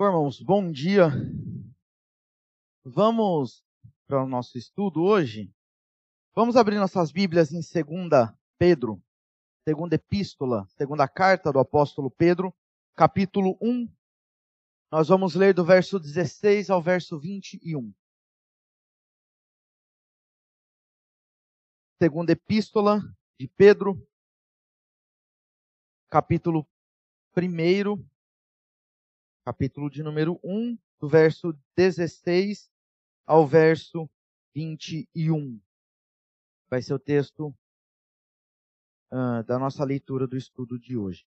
Bom, irmãos, bom dia. Vamos para o nosso estudo hoje. Vamos abrir nossas Bíblias em 2 Pedro, segunda epístola, segunda carta do apóstolo Pedro, capítulo 1. Nós vamos ler do verso 16 ao verso 21. Segunda epístola de Pedro, capítulo 1, capítulo de número 1, do verso 16 ao verso 21. Vai ser o texto uh, da nossa leitura do estudo de hoje.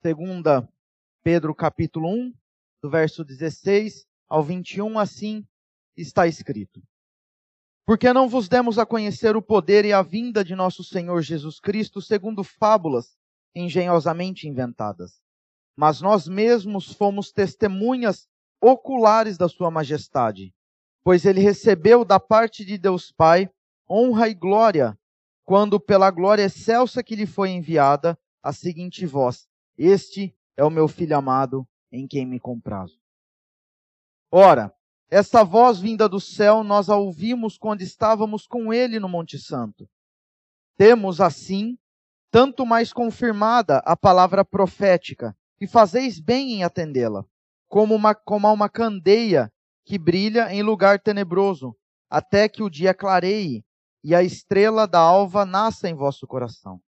Segunda Pedro capítulo 1, do verso 16 ao 21, assim está escrito. Porque não vos demos a conhecer o poder e a vinda de nosso Senhor Jesus Cristo segundo fábulas engenhosamente inventadas. Mas nós mesmos fomos testemunhas oculares da Sua Majestade, pois ele recebeu da parte de Deus Pai honra e glória, quando pela glória excelsa que lhe foi enviada, a seguinte voz: Este é o meu filho amado, em quem me comprazo. Ora, essa voz vinda do céu nós a ouvimos quando estávamos com ele no Monte Santo. Temos, assim, tanto mais confirmada a palavra profética, e fazeis bem em atendê-la, como uma, como uma candeia que brilha em lugar tenebroso, até que o dia clareie e a estrela da alva nasça em vosso coração.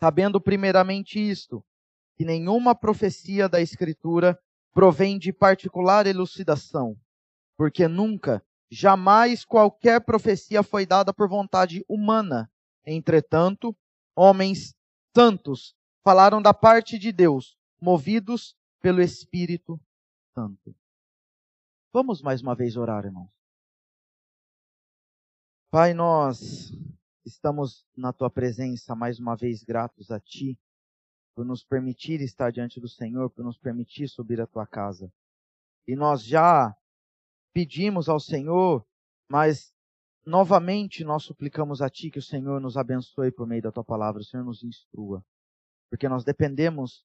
Sabendo primeiramente isto, que nenhuma profecia da Escritura provém de particular elucidação, porque nunca, jamais qualquer profecia foi dada por vontade humana. Entretanto, homens santos falaram da parte de Deus, movidos pelo Espírito Santo. Vamos mais uma vez orar, irmãos. Pai, nós estamos na tua presença mais uma vez gratos a ti por nos permitir estar diante do Senhor, por nos permitir subir à tua casa. E nós já pedimos ao Senhor, mas novamente nós suplicamos a Ti que o Senhor nos abençoe por meio da Tua palavra, o Senhor nos instrua, porque nós dependemos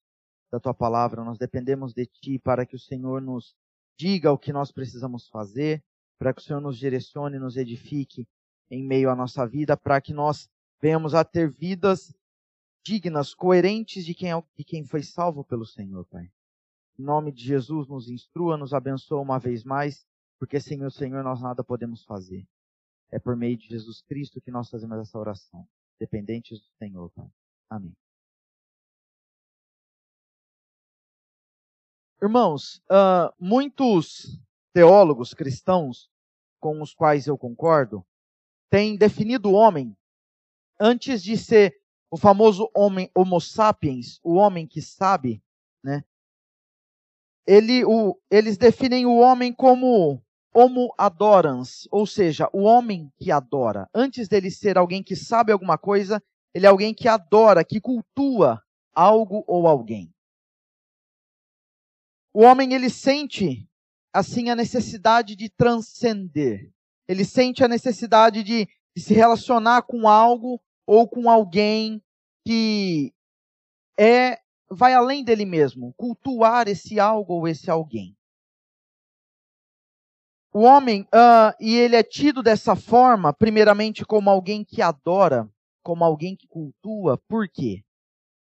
da Tua palavra, nós dependemos de Ti para que o Senhor nos diga o que nós precisamos fazer, para que o Senhor nos direcione, nos edifique em meio à nossa vida, para que nós venhamos a ter vidas dignas, coerentes de quem, é, de quem foi salvo pelo Senhor, Pai. Em nome de Jesus, nos instrua, nos abençoa uma vez mais porque sem o Senhor nós nada podemos fazer. É por meio de Jesus Cristo que nós fazemos essa oração, dependentes do Senhor, Pai. Amém. Irmãos, uh, muitos teólogos cristãos com os quais eu concordo têm definido o homem antes de ser o famoso homem homo sapiens, o homem que sabe, né? Ele, o, eles definem o homem como homo adorans, ou seja, o homem que adora. Antes dele ser alguém que sabe alguma coisa, ele é alguém que adora, que cultua algo ou alguém. O homem ele sente assim a necessidade de transcender. Ele sente a necessidade de, de se relacionar com algo ou com alguém que é vai além dele mesmo, cultuar esse algo ou esse alguém. O homem, uh, e ele é tido dessa forma, primeiramente como alguém que adora, como alguém que cultua. Por quê?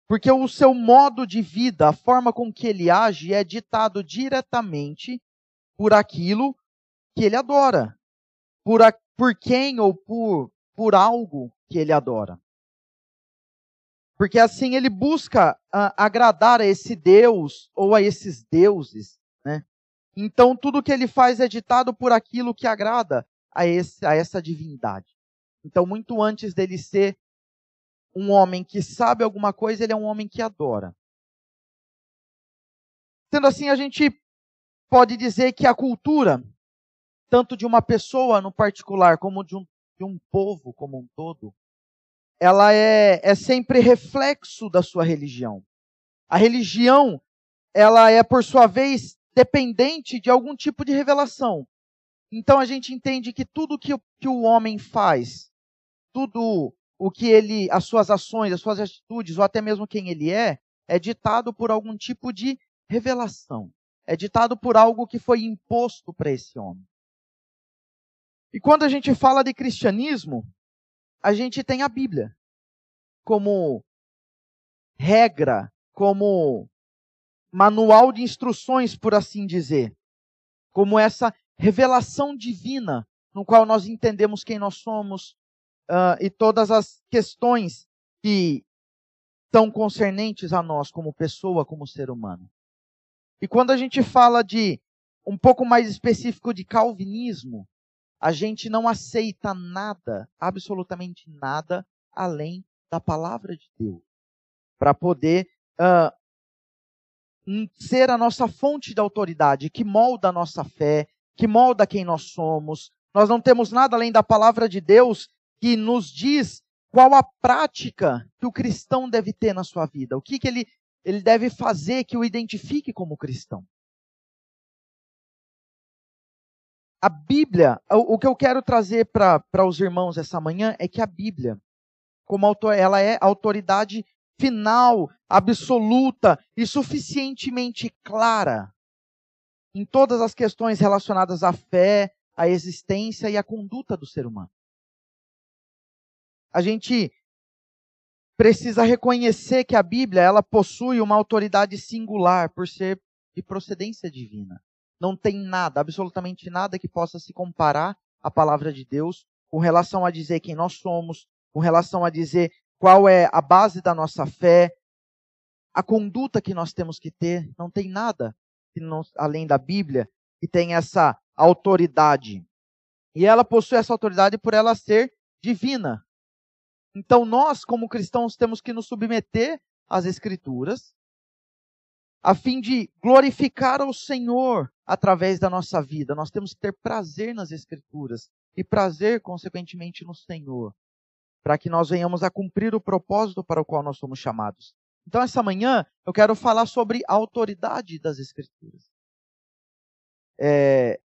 Porque o seu modo de vida, a forma com que ele age, é ditado diretamente por aquilo que ele adora. Por, a, por quem ou por, por algo que ele adora. Porque assim ele busca uh, agradar a esse Deus ou a esses deuses? Então tudo que ele faz é ditado por aquilo que agrada a, esse, a essa divindade. Então, muito antes dele ser um homem que sabe alguma coisa, ele é um homem que adora. Sendo assim, a gente pode dizer que a cultura, tanto de uma pessoa no particular, como de um, de um povo como um todo, ela é, é sempre reflexo da sua religião. A religião, ela é, por sua vez, dependente de algum tipo de revelação. Então a gente entende que tudo que, que o homem faz, tudo o que ele, as suas ações, as suas atitudes, ou até mesmo quem ele é, é ditado por algum tipo de revelação. É ditado por algo que foi imposto para esse homem. E quando a gente fala de cristianismo, a gente tem a Bíblia como regra, como manual de instruções, por assim dizer, como essa revelação divina no qual nós entendemos quem nós somos uh, e todas as questões que são concernentes a nós como pessoa, como ser humano. E quando a gente fala de um pouco mais específico de calvinismo, a gente não aceita nada, absolutamente nada, além da palavra de Deus, para poder uh, ser a nossa fonte de autoridade, que molda a nossa fé, que molda quem nós somos. Nós não temos nada além da palavra de Deus que nos diz qual a prática que o cristão deve ter na sua vida, o que, que ele, ele deve fazer que o identifique como cristão. A Bíblia, o, que eu quero trazer para os irmãos essa manhã é que a Bíblia, como autor, ela é autoridade final, absoluta e suficientemente clara em todas as questões relacionadas à fé, à existência e à conduta do ser humano. A gente precisa reconhecer que a Bíblia ela possui uma autoridade singular por ser de procedência divina. Não tem nada, absolutamente nada que possa se comparar à palavra de Deus com relação a dizer quem nós somos, com relação a dizer qual é a base da nossa fé, a conduta que nós temos que ter. Não tem nada não, além da Bíblia que tem essa autoridade. E ela possui essa autoridade por ela ser divina. Então nós, como cristãos, temos que nos submeter às Escrituras, a fim de glorificar ao Senhor através da nossa vida. Nós temos que ter prazer nas Escrituras e prazer, consequentemente, no Senhor para que nós venhamos a cumprir o propósito para o qual nós somos chamados. Então, essa manhã, eu quero falar sobre a autoridade das Escrituras. É,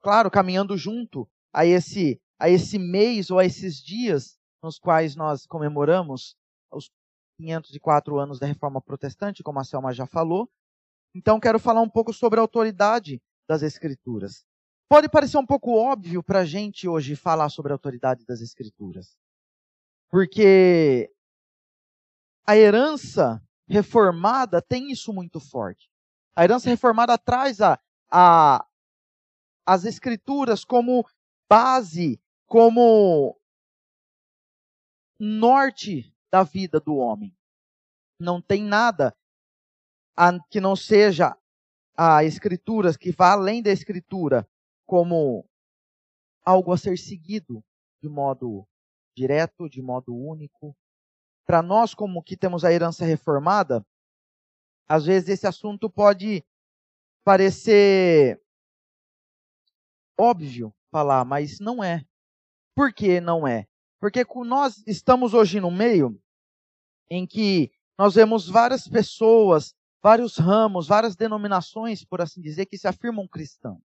claro, caminhando junto a esse, a esse mês ou a esses dias nos quais nós comemoramos os 504 anos da Reforma Protestante, como a Selma já falou. Então, quero falar um pouco sobre a autoridade das Escrituras. Pode parecer um pouco óbvio para a gente hoje falar sobre a autoridade das Escrituras. Porque a herança reformada tem isso muito forte. A herança reformada traz a, a, as escrituras como base, como norte da vida do homem. Não tem nada a, que não seja a escritura, que vá além da escritura, como algo a ser seguido de modo direto, de modo único. Para nós, como que temos a herança reformada, às vezes esse assunto pode parecer óbvio falar, mas não é. Por que não é? Porque nós estamos hoje no meio em que nós vemos várias pessoas, vários ramos, várias denominações, por assim dizer, que se afirmam cristãos.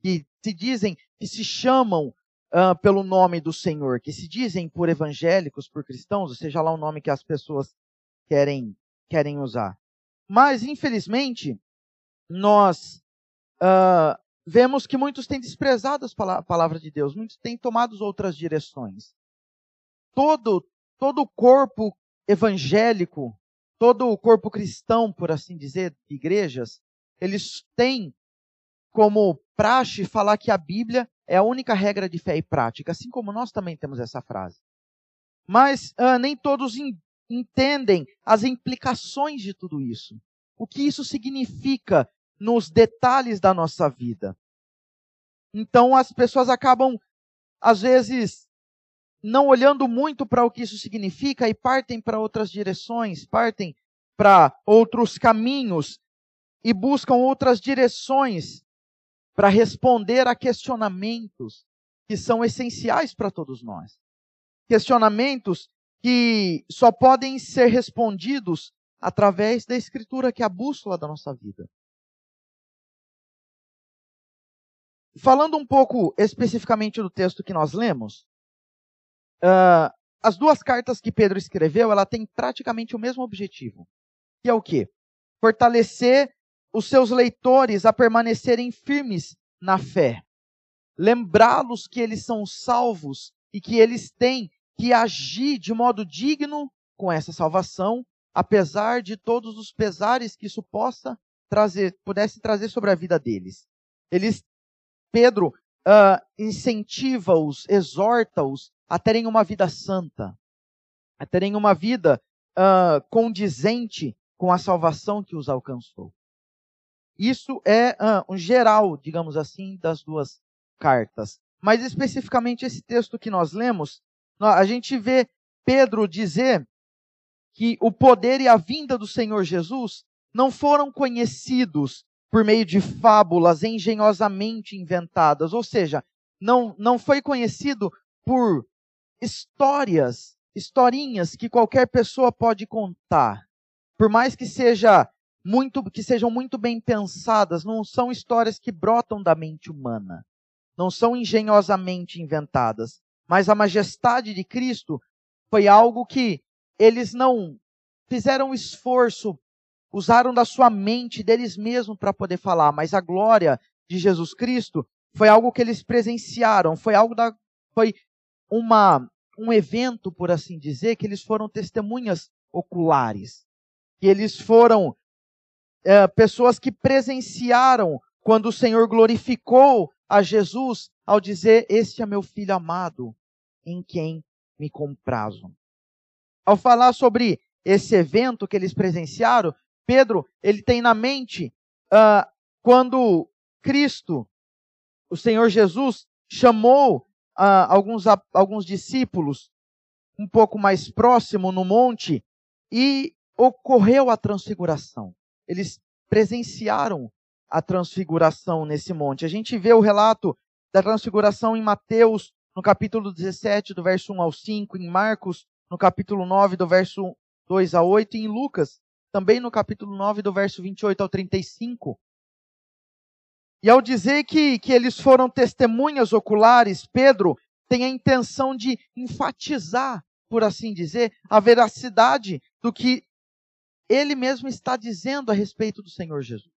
Que se dizem, que se chamam uh, pelo nome do Senhor, que se dizem por evangélicos, por cristãos, ou seja lá o nome que as pessoas querem, querem usar. Mas, infelizmente, nós uh, vemos que muitos têm desprezado a palavra de Deus, muitos têm tomado outras direções. Todo, todo o corpo evangélico, todo o corpo cristão, por assim dizer, de igrejas, eles têm como praxe falar que a Bíblia é a única regra de fé e prática, assim como nós também temos essa frase. Mas ah, nem todos entendem as implicações de tudo isso. O que isso significa nos detalhes da nossa vida. Então as pessoas acabam, às vezes, não olhando muito para o que isso significa e partem para outras direções, partem para outros caminhos e buscam outras direções para responder a questionamentos que são essenciais para todos nós. Questionamentos que só podem ser respondidos através da Escritura, que é a bússola da nossa vida. Falando um pouco especificamente do texto que nós lemos, uh, as duas cartas que Pedro escreveu, ela tem praticamente o mesmo objetivo. Que é o quê? Fortalecer os seus leitores a permanecerem firmes na fé. Lembrá-los que eles são salvos e que eles têm que agir de modo digno com essa salvação, apesar de todos os pesares que isso possa trazer, pudesse trazer sobre a vida deles. Eles, Pedro uh, incentiva-os, exorta-os a terem uma vida santa, a terem uma vida uh, condizente com a salvação que os alcançou. Isso é uh, um geral, digamos assim, das duas cartas. Mas especificamente esse texto que nós lemos, a gente vê Pedro dizer que o poder e a vinda do Senhor Jesus não foram conhecidos por meio de fábulas engenhosamente inventadas, ou seja, não, não foi conhecido por histórias, historinhas que qualquer pessoa pode contar. Por mais que seja muito que sejam muito bem pensadas, não são histórias que brotam da mente humana. Não são engenhosamente inventadas, mas a majestade de Cristo foi algo que eles não fizeram esforço usaram da sua mente, deles mesmos, para poder falar, mas a glória de Jesus Cristo foi algo que eles presenciaram, foi algo da. foi uma, um evento, por assim dizer, que eles foram testemunhas oculares. Que eles foram é, pessoas que presenciaram quando o Senhor glorificou a Jesus ao dizer: Este é meu filho amado, em quem me comprazo. Ao falar sobre esse evento que eles presenciaram, Pedro, ele tem na mente uh, quando Cristo, o Senhor Jesus, chamou uh, alguns, alguns discípulos um pouco mais próximo no monte e ocorreu a transfiguração. Eles presenciaram a transfiguração nesse monte. A gente vê o relato da transfiguração em Mateus, no capítulo 17, do verso 1 ao 5, em Marcos, no capítulo 9, do verso 2 a 8, e em Lucas, também no capítulo 9, do verso 28 ao 35. E ao dizer que, que eles foram testemunhas oculares, Pedro tem a intenção de enfatizar, por assim dizer, a veracidade do que ele mesmo está dizendo a respeito do Senhor Jesus.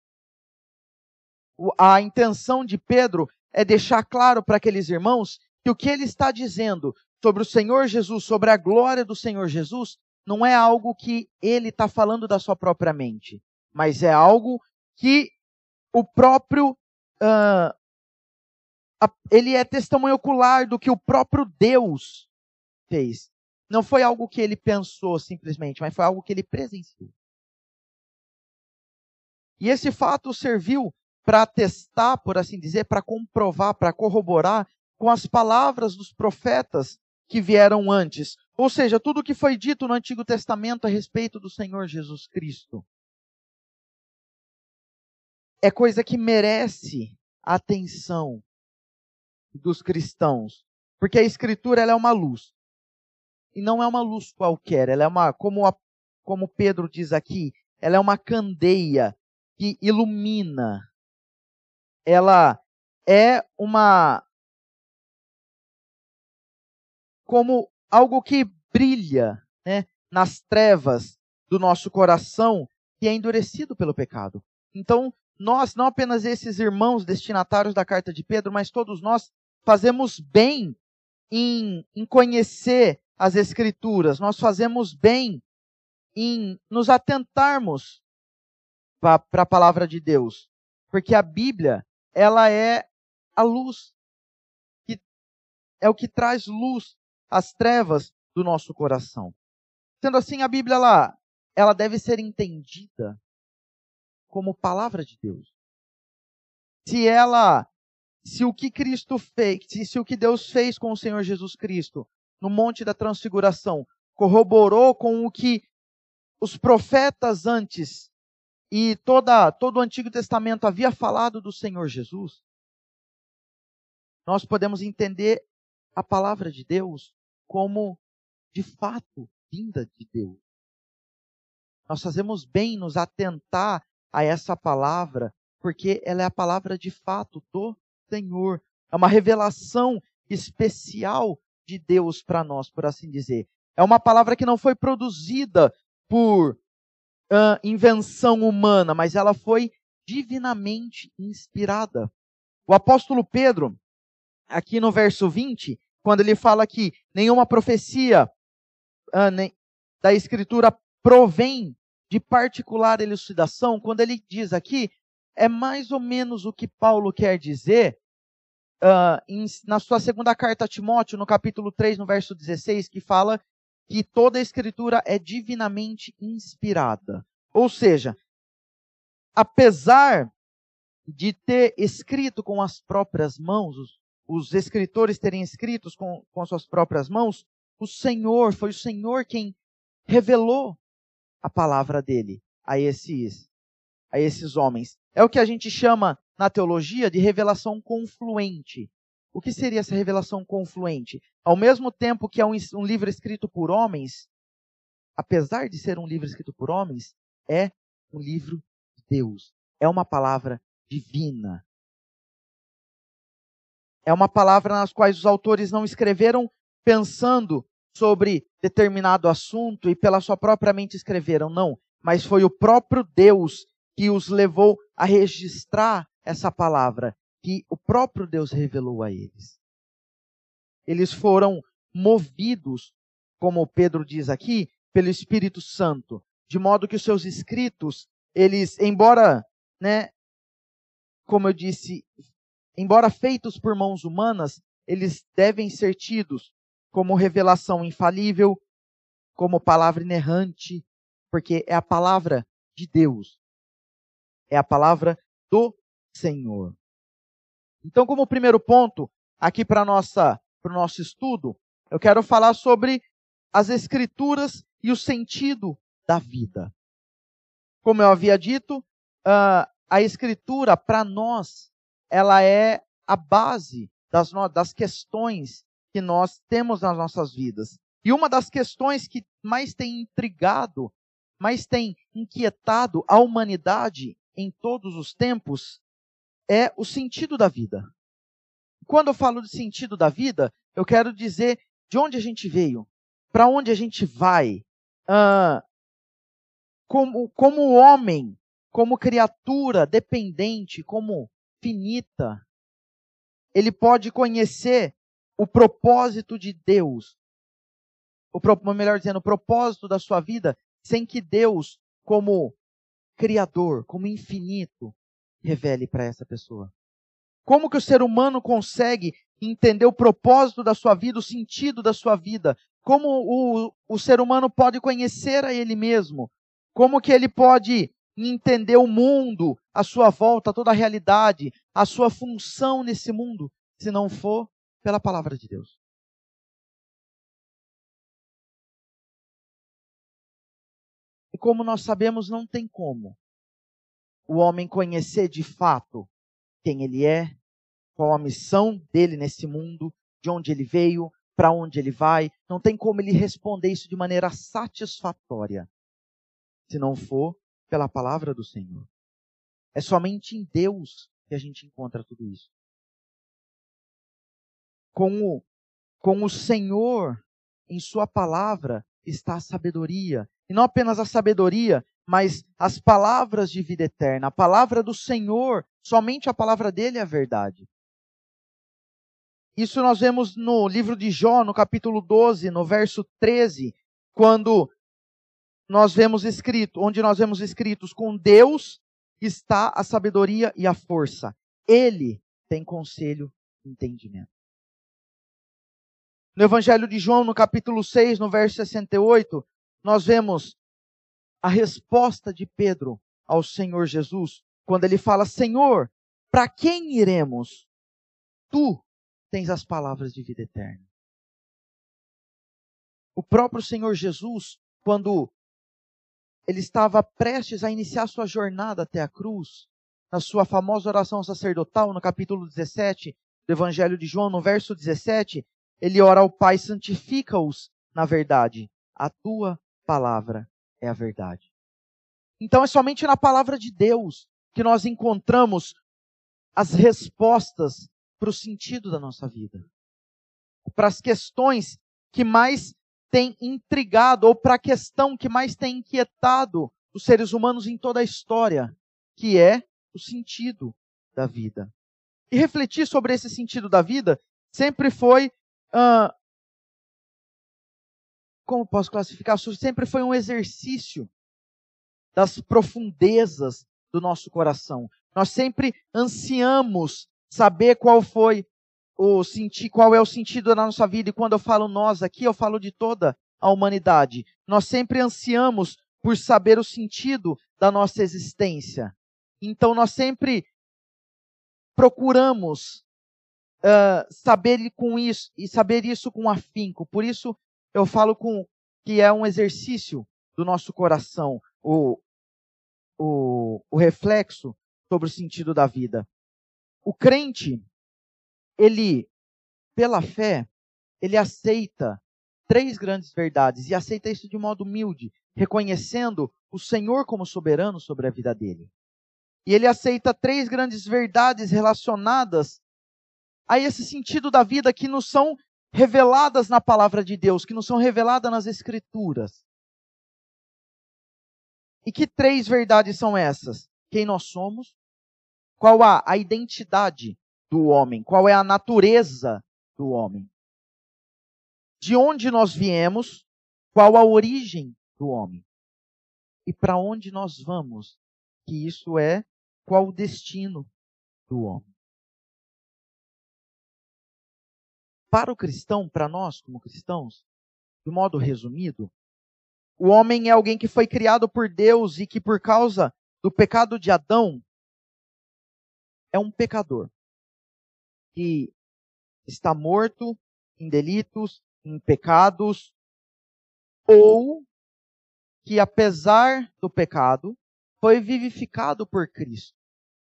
A intenção de Pedro é deixar claro para aqueles irmãos que o que ele está dizendo sobre o Senhor Jesus, sobre a glória do Senhor Jesus, não é algo que ele está falando da sua própria mente, mas é algo que o próprio. Uh, a, ele é testemunho ocular do que o próprio Deus fez. Não foi algo que ele pensou simplesmente, mas foi algo que ele presenciou. E esse fato serviu para testar, por assim dizer, para comprovar, para corroborar com as palavras dos profetas que vieram antes. Ou seja, tudo o que foi dito no Antigo Testamento a respeito do Senhor Jesus Cristo. É coisa que merece a atenção dos cristãos, porque a Escritura ela é uma luz. E não é uma luz qualquer, ela é uma, como, a, como Pedro diz aqui, ela é uma candeia que ilumina. Ela é uma como algo que brilha né, nas trevas do nosso coração que é endurecido pelo pecado. Então, nós, não apenas esses irmãos destinatários da carta de Pedro, mas todos nós fazemos bem em, em conhecer as Escrituras, nós fazemos bem em nos atentarmos para a palavra de Deus, porque a Bíblia, ela é a luz, que é o que traz luz as trevas do nosso coração. Sendo assim, a Bíblia ela, ela deve ser entendida como palavra de Deus. Se ela, se o que Cristo fez, se, se o que Deus fez com o Senhor Jesus Cristo no Monte da Transfiguração corroborou com o que os profetas antes e toda, todo o Antigo Testamento havia falado do Senhor Jesus, nós podemos entender a palavra de Deus como de fato vinda de Deus. Nós fazemos bem nos atentar a essa palavra, porque ela é a palavra de fato do Senhor. É uma revelação especial de Deus para nós, por assim dizer. É uma palavra que não foi produzida por uh, invenção humana, mas ela foi divinamente inspirada. O apóstolo Pedro, aqui no verso 20, quando ele fala que nenhuma profecia uh, nem, da Escritura provém de particular elucidação, quando ele diz aqui, é mais ou menos o que Paulo quer dizer uh, em, na sua segunda carta a Timóteo, no capítulo 3, no verso 16, que fala que toda a Escritura é divinamente inspirada. Ou seja, apesar de ter escrito com as próprias mãos, os, os escritores terem escrito com, com as suas próprias mãos, o Senhor, foi o Senhor quem revelou a palavra dele a esses, a esses homens. É o que a gente chama na teologia de revelação confluente. O que seria essa revelação confluente? Ao mesmo tempo que é um, um livro escrito por homens, apesar de ser um livro escrito por homens, é um livro de Deus. É uma palavra divina. É uma palavra nas quais os autores não escreveram pensando sobre determinado assunto e pela sua própria mente escreveram, não. Mas foi o próprio Deus que os levou a registrar essa palavra, que o próprio Deus revelou a eles. Eles foram movidos, como Pedro diz aqui, pelo Espírito Santo, de modo que os seus escritos, eles, embora, né, como eu disse, embora feitos por mãos humanas, eles devem ser tidos como revelação infalível, como palavra inerrante, porque é a palavra de Deus. É a palavra do Senhor. Então, como primeiro ponto, aqui para o nosso estudo, eu quero falar sobre as escrituras e o sentido da vida. Como eu havia dito, uh, a escritura para nós ela é a base das, das questões que nós temos nas nossas vidas. E uma das questões que mais tem intrigado, mais tem inquietado a humanidade em todos os tempos é o sentido da vida. Quando eu falo de sentido da vida, eu quero dizer de onde a gente veio, para onde a gente vai, como, como homem, como criatura dependente, como finita, ele pode conhecer o propósito de Deus, o melhor dizendo, o propósito da sua vida, sem que Deus, como criador, como infinito, revele para essa pessoa. Como que o ser humano consegue entender o propósito da sua vida, o sentido da sua vida? Como o, o ser humano pode conhecer a ele mesmo? Como que ele pode entender o mundo, a sua volta, toda a realidade, a sua função nesse mundo, se não for pela palavra de Deus. E como nós sabemos, não tem como o homem conhecer de fato quem ele é, qual a missão dele nesse mundo, de onde ele veio, para onde ele vai. Não tem como ele responder isso de maneira satisfatória, se não for pela palavra do Senhor. É somente em Deus que a gente encontra tudo isso com o, com o Senhor em Sua palavra está a sabedoria. E não apenas a sabedoria, mas as palavras de vida eterna. A palavra do Senhor, somente a palavra dele é a verdade. Isso nós vemos no livro de Jó, no capítulo 12, no verso 13, quando nós vemos escrito, onde nós vemos escritos com Deus está a sabedoria e a força. Ele tem conselho e entendimento. No Evangelho de João, no capítulo 6, no verso 68, nós vemos a resposta de Pedro ao Senhor Jesus, quando ele fala: Senhor, para quem iremos? Tu tens as palavras de vida eterna. O próprio Senhor Jesus, quando ele estava prestes a iniciar sua jornada até a cruz, na sua famosa oração sacerdotal, no capítulo 17 do Evangelho de João, no verso 17, ele ora ao Pai, santifica-os na verdade. A tua palavra é a verdade. Então é somente na palavra de Deus que nós encontramos as respostas para o sentido da nossa vida. para as questões que mais têm intrigado, ou para a questão que mais tem inquietado os seres humanos em toda a história, que é o sentido da vida. E refletir sobre esse sentido da vida sempre foi. Como posso classificar? Sempre foi um exercício das profundezas do nosso coração. Nós sempre ansiamos saber qual foi o sentido, qual é o sentido da nossa vida. E quando eu falo nós aqui, eu falo de toda a humanidade. Nós sempre ansiamos por saber o sentido da nossa existência. Então nós sempre procuramos uh, saber com isso e saber isso com afinco. Por isso eu falo com que é um exercício do nosso coração, o, o, o reflexo sobre o sentido da vida. O crente, ele, pela fé, ele aceita três grandes verdades e aceita isso de modo humilde, reconhecendo o Senhor como soberano sobre a vida dele. E ele aceita três grandes verdades relacionadas a esse sentido da vida que nos são reveladas na palavra de Deus, que nos são reveladas nas Escrituras. E que três verdades são essas? Quem nós somos, qual a, a identidade do homem, qual é a natureza do homem, de onde nós viemos, qual a origem do homem e para onde nós vamos, que isso é qual o destino do homem. Para o cristão, para nós como cristãos, de modo resumido, o homem é alguém que foi criado por Deus e que por causa do pecado de Adão é um pecador que está morto em delitos, em pecados, ou que apesar do pecado, foi vivificado por Cristo,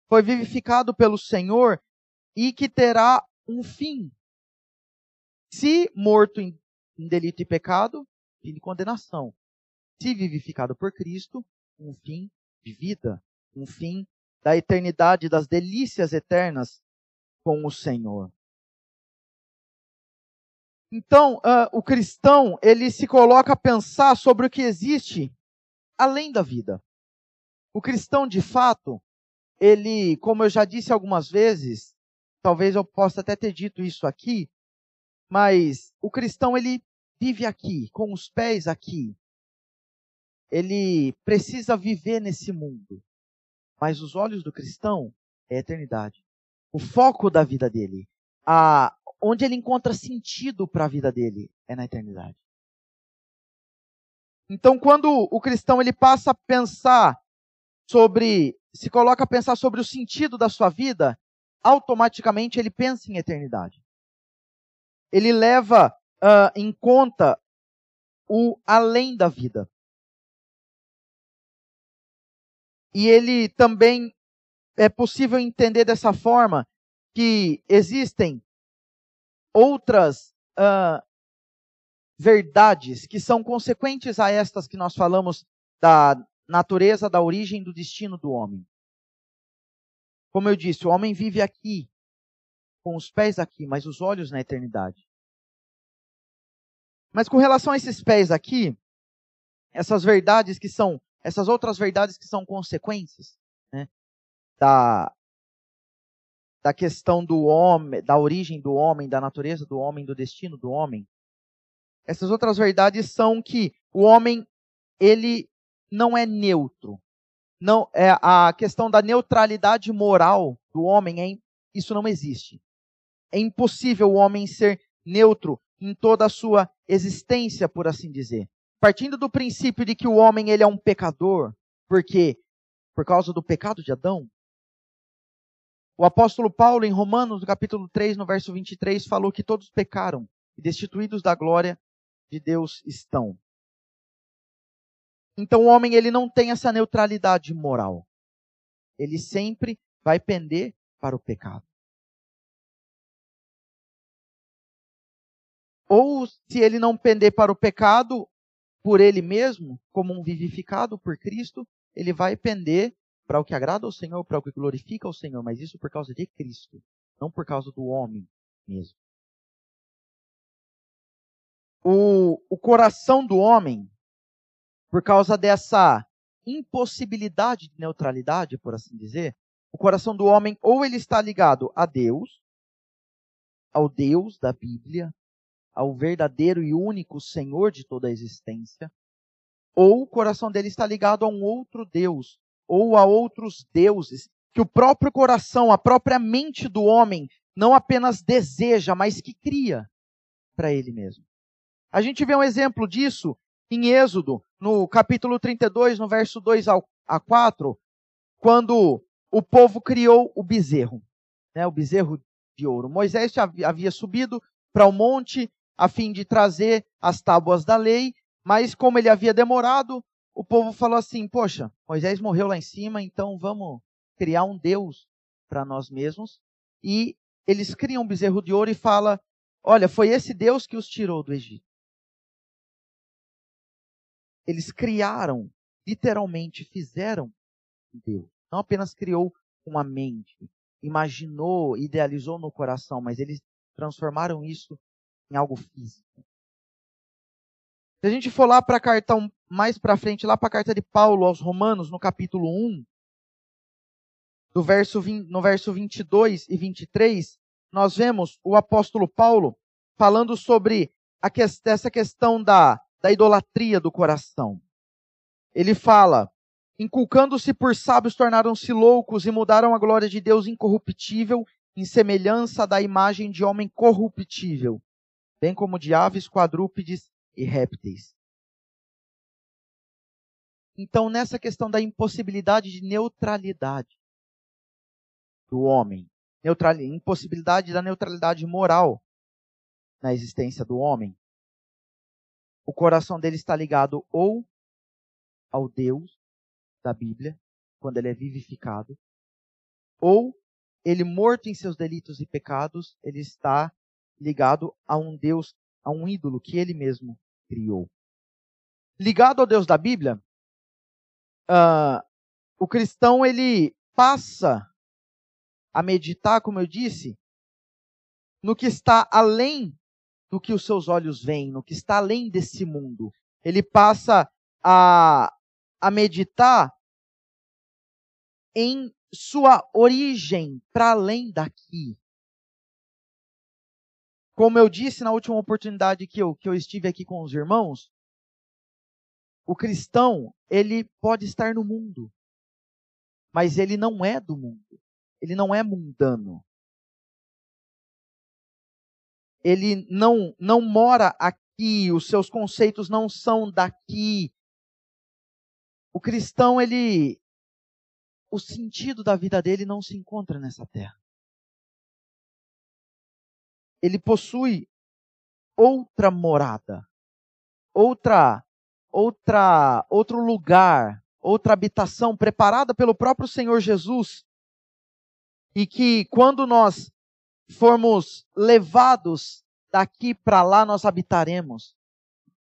foi vivificado pelo Senhor e que terá um fim. Se morto em, em delito e pecado, fim de condenação se vivificado por Cristo, um fim de vida, um fim da eternidade, das delícias eternas com o Senhor. Então, uh, o cristão, ele se coloca a pensar sobre o que existe além da vida. O cristão, de fato, ele, como eu já disse algumas vezes, talvez eu possa até ter dito isso aqui, mas o cristão, ele vive aqui, com os pés aqui ele precisa viver nesse mundo. Mas os olhos do cristão é a eternidade. O foco da vida dele, a, onde ele encontra sentido para a vida dele, é na eternidade. Então, quando o cristão ele passa a pensar sobre, se coloca a pensar sobre o sentido da sua vida, automaticamente ele pensa em eternidade. Ele leva uh, em conta o além da vida. E ele também é possível entender dessa forma que existem outras uh, verdades que são consequentes a estas que nós falamos da natureza, da origem, do destino do homem. Como eu disse, o homem vive aqui, com os pés aqui, mas os olhos na eternidade. Mas com relação a esses pés aqui, essas verdades que são essas outras verdades que são consequências né, da, da questão do homem, da origem do homem, da natureza do homem, do destino do homem. Essas outras verdades são que o homem ele não é neutro. Não é a questão da neutralidade moral do homem, é, isso não existe. É impossível o homem ser neutro em toda a sua existência, por assim dizer partindo do princípio de que o homem ele é um pecador, porque por causa do pecado de Adão, o apóstolo Paulo, em Romanos, no capítulo 3, no verso 23, falou que todos pecaram e destituídos da glória de Deus estão. Então o homem ele não tem essa neutralidade moral. Ele sempre vai pender para o pecado. Ou se ele não pender para o pecado, por ele mesmo, como um vivificado por Cristo, ele vai pender para o que agrada ao Senhor, para o que glorifica ao Senhor, mas isso por causa de Cristo, não por causa do homem mesmo. o, o coração do homem, por causa dessa impossibilidade de neutralidade, por assim dizer, o coração do homem ou ele está ligado a Deus, ao Deus da Bíblia, ao verdadeiro e único Senhor de toda a existência, ou o coração dele está ligado a um outro Deus, ou a outros deuses, que o próprio coração, a própria mente do homem, não apenas deseja, mas que cria para ele mesmo. A gente vê um exemplo disso em Êxodo, no capítulo 32, no verso 2 a 4, quando o povo criou o bezerro, né, o bezerro de ouro. Moisés havia subido para o monte a fim de trazer as tábuas da lei, mas como ele havia demorado, o povo falou assim: Poxa, Moisés morreu lá em cima, então vamos criar um Deus para nós mesmos. E eles criam um bezerro de ouro e fala: Olha, foi esse Deus que os tirou do Egito. Eles criaram, literalmente fizeram Deus. Não apenas criou uma mente, imaginou, idealizou no coração, mas eles transformaram isso em algo físico. Se a gente for lá para a carta mais para frente, lá para a carta de Paulo aos Romanos, no capítulo 1, do verso 20, no verso 22 e 23, nós vemos o apóstolo Paulo falando sobre que, essa questão da, da idolatria do coração. Ele fala: inculcando-se por sábios, tornaram-se loucos e mudaram a glória de Deus incorruptível em semelhança da imagem de homem corruptível, bem como de aves, quadrúpedes e répteis. Então, nessa questão da impossibilidade de neutralidade do homem, impossibilidade da neutralidade moral na existência do homem, o coração dele está ligado ou ao Deus da Bíblia, quando ele é vivificado, ou ele morto em seus delitos e pecados, ele está ligado a um Deus, a um ídolo que ele mesmo criou. Ligado ao Deus da Bíblia, uh, o cristão ele passa a meditar, como eu disse, no que está além do que os seus olhos veem, no que está além desse mundo. Ele passa a a meditar em sua origem para além daqui. Como eu disse na última oportunidade que eu, que eu estive aqui com os irmãos, o cristão, ele pode estar no mundo, mas ele não é do mundo. Ele não é mundano. Ele não, não mora aqui, os seus conceitos não são daqui, o cristão, ele. O sentido da vida dele não se encontra nessa terra. Ele possui outra morada, outra, outra, outro lugar, outra habitação preparada pelo próprio Senhor Jesus. E que quando nós formos levados daqui para lá, nós habitaremos.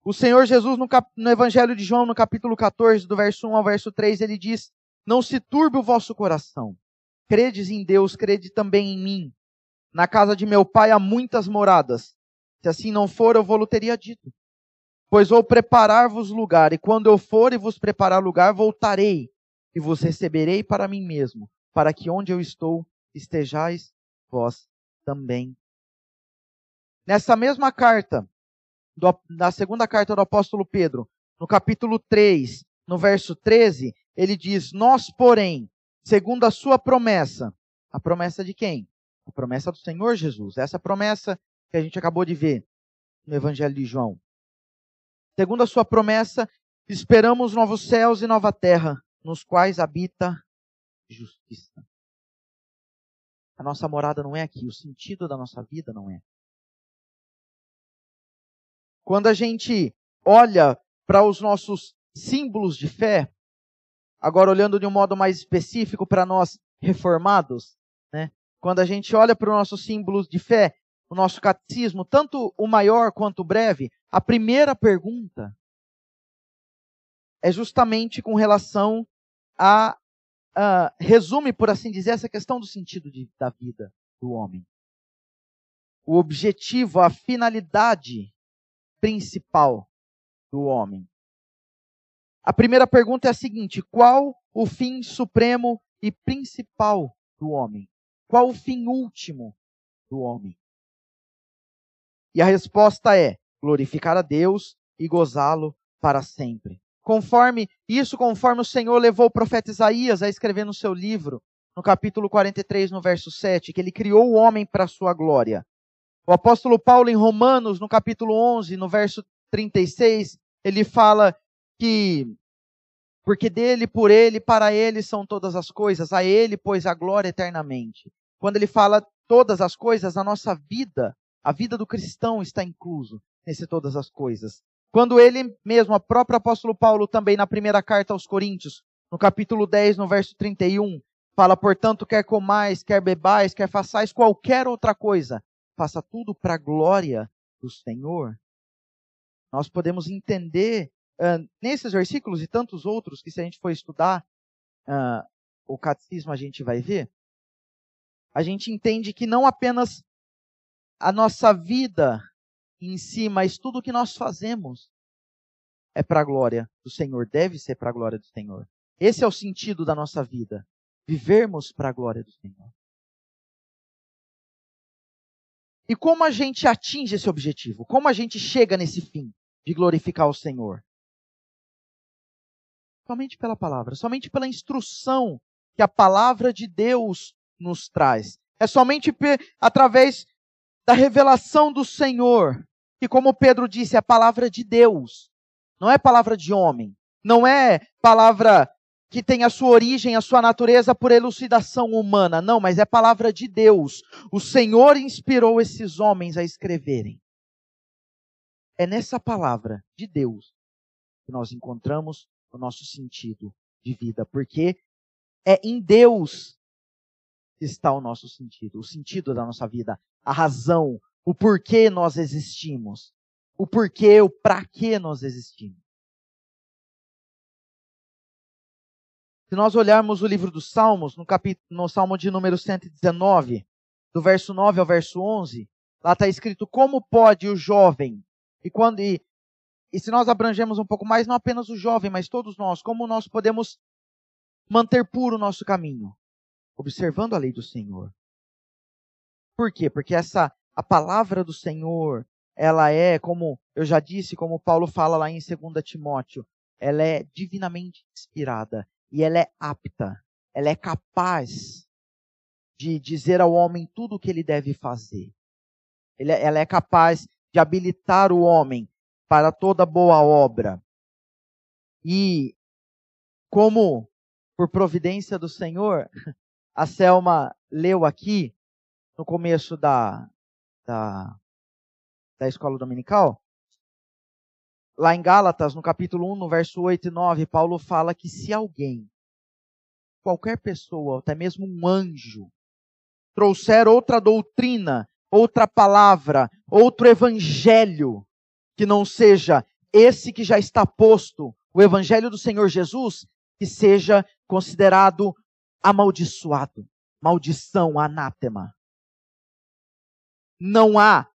O Senhor Jesus, no, cap... no, Evangelho de João, no capítulo 14, do verso 1 ao verso 3, ele diz: Não se turbe o vosso coração. Credes em Deus, crede também em mim. Na casa de meu pai há muitas moradas. Se assim não for, eu vou teria dito. Pois vou preparar-vos lugar, e quando eu for e vos preparar lugar, voltarei e vos receberei para mim mesmo, para que onde eu estou estejais vós também. Nessa mesma carta, do, na segunda carta do apóstolo Pedro, no capítulo 3, no verso 13, ele diz: Nós, porém, segundo a sua promessa, a promessa de quem? A promessa do Senhor Jesus. Essa promessa que a gente acabou de ver no Evangelho de João. Segundo a sua promessa, esperamos novos céus e nova terra, nos quais habita justiça. A nossa morada não é aqui, o sentido da nossa vida não é. Quando a gente olha para os nossos símbolos de fé, agora olhando de um modo mais específico para nós reformados, né? Quando a gente olha para os nossos símbolos de fé, o nosso catecismo, tanto o maior quanto o breve, a primeira pergunta é justamente com relação a, a resume, por assim dizer, essa questão do sentido de, da vida do homem. O objetivo, a finalidade principal do homem. A primeira pergunta é a seguinte: qual o fim supremo e principal do homem? Qual o fim último do homem? E a resposta é glorificar a Deus e gozá-lo para sempre. Conforme isso, conforme o Senhor levou o profeta Isaías a escrever no seu livro, no capítulo 43, no verso 7, que ele criou o homem para a sua glória. O apóstolo Paulo, em Romanos, no capítulo 11, no verso 36, ele fala que, porque dele, por ele, para ele são todas as coisas, a ele, pois, a glória eternamente. Quando ele fala todas as coisas, a nossa vida, a vida do cristão está incluso nesse todas as coisas. Quando ele mesmo, o próprio apóstolo Paulo, também na primeira carta aos Coríntios, no capítulo 10, no verso 31, Fala, portanto, quer comais, quer bebais, quer façais qualquer outra coisa, faça tudo para a glória do Senhor. Nós podemos entender uh, nesses versículos e tantos outros que, se a gente for estudar uh, o catecismo, a gente vai ver. A gente entende que não apenas a nossa vida em si, mas tudo que nós fazemos é para a glória do Senhor, deve ser para a glória do Senhor. Esse é o sentido da nossa vida vivermos para a glória do Senhor. E como a gente atinge esse objetivo? Como a gente chega nesse fim de glorificar o Senhor? Somente pela palavra, somente pela instrução que a palavra de Deus nos traz. É somente através da revelação do Senhor, que, como Pedro disse, é a palavra de Deus, não é palavra de homem, não é palavra que tem a sua origem, a sua natureza por elucidação humana. Não, mas é palavra de Deus. O Senhor inspirou esses homens a escreverem. É nessa palavra de Deus que nós encontramos o nosso sentido de vida, porque é em Deus está o nosso sentido, o sentido da nossa vida, a razão, o porquê nós existimos, o porquê, o para que nós existimos. Se nós olharmos o livro dos Salmos, no, capítulo, no Salmo de número 119, do verso 9 ao verso 11, lá está escrito como pode o jovem, e quando e, e se nós abrangemos um pouco mais, não apenas o jovem, mas todos nós, como nós podemos manter puro o nosso caminho, observando a lei do Senhor. Por quê? Porque essa a palavra do Senhor, ela é, como eu já disse, como Paulo fala lá em 2 Timóteo, ela é divinamente inspirada e ela é apta, ela é capaz de dizer ao homem tudo o que ele deve fazer. É, ela é capaz de habilitar o homem para toda boa obra. E como por providência do Senhor, a Selma leu aqui no começo da, da, da escola dominical, Lá em Gálatas, no capítulo 1, no verso 8 e 9, Paulo fala que se alguém, qualquer pessoa, até mesmo um anjo, trouxer outra doutrina, outra palavra, outro evangelho, que não seja esse que já está posto, o evangelho do Senhor Jesus, que seja considerado amaldiçoado, maldição, anátema. Não há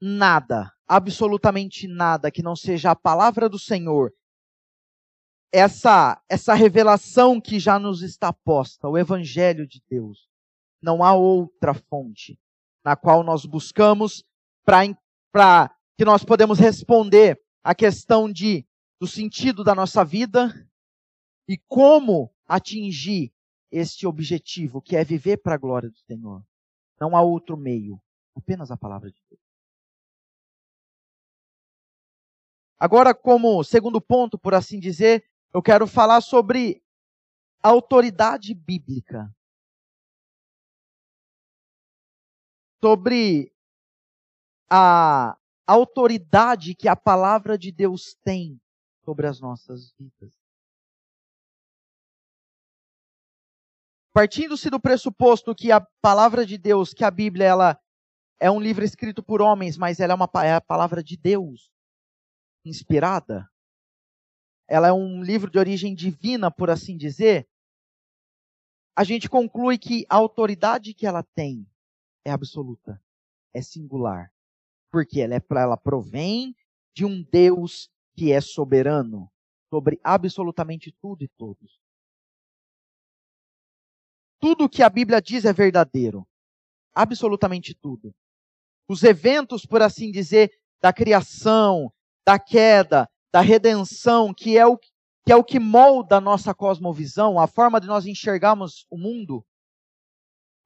nada absolutamente nada que não seja a palavra do Senhor, essa, essa revelação que já nos está posta, o Evangelho de Deus, não há outra fonte na qual nós buscamos para que nós podemos responder a questão de, do sentido da nossa vida e como atingir este objetivo, que é viver para a glória do Senhor. Não há outro meio, apenas a palavra de Deus. Agora, como segundo ponto, por assim dizer, eu quero falar sobre a autoridade bíblica. Sobre a autoridade que a palavra de Deus tem sobre as nossas vidas. Partindo-se do pressuposto que a palavra de Deus, que a Bíblia, ela é um livro escrito por homens, mas ela é, uma, é a palavra de Deus inspirada, ela é um livro de origem divina, por assim dizer, a gente conclui que a autoridade que ela tem é absoluta, é singular. Porque ela, é, ela provém de um Deus que é soberano sobre absolutamente tudo e todos. Tudo que a Bíblia diz é verdadeiro. Absolutamente tudo. Os eventos, por assim dizer, da criação, da queda, da redenção, que é o que é o que molda a nossa cosmovisão, a forma de nós enxergarmos o mundo.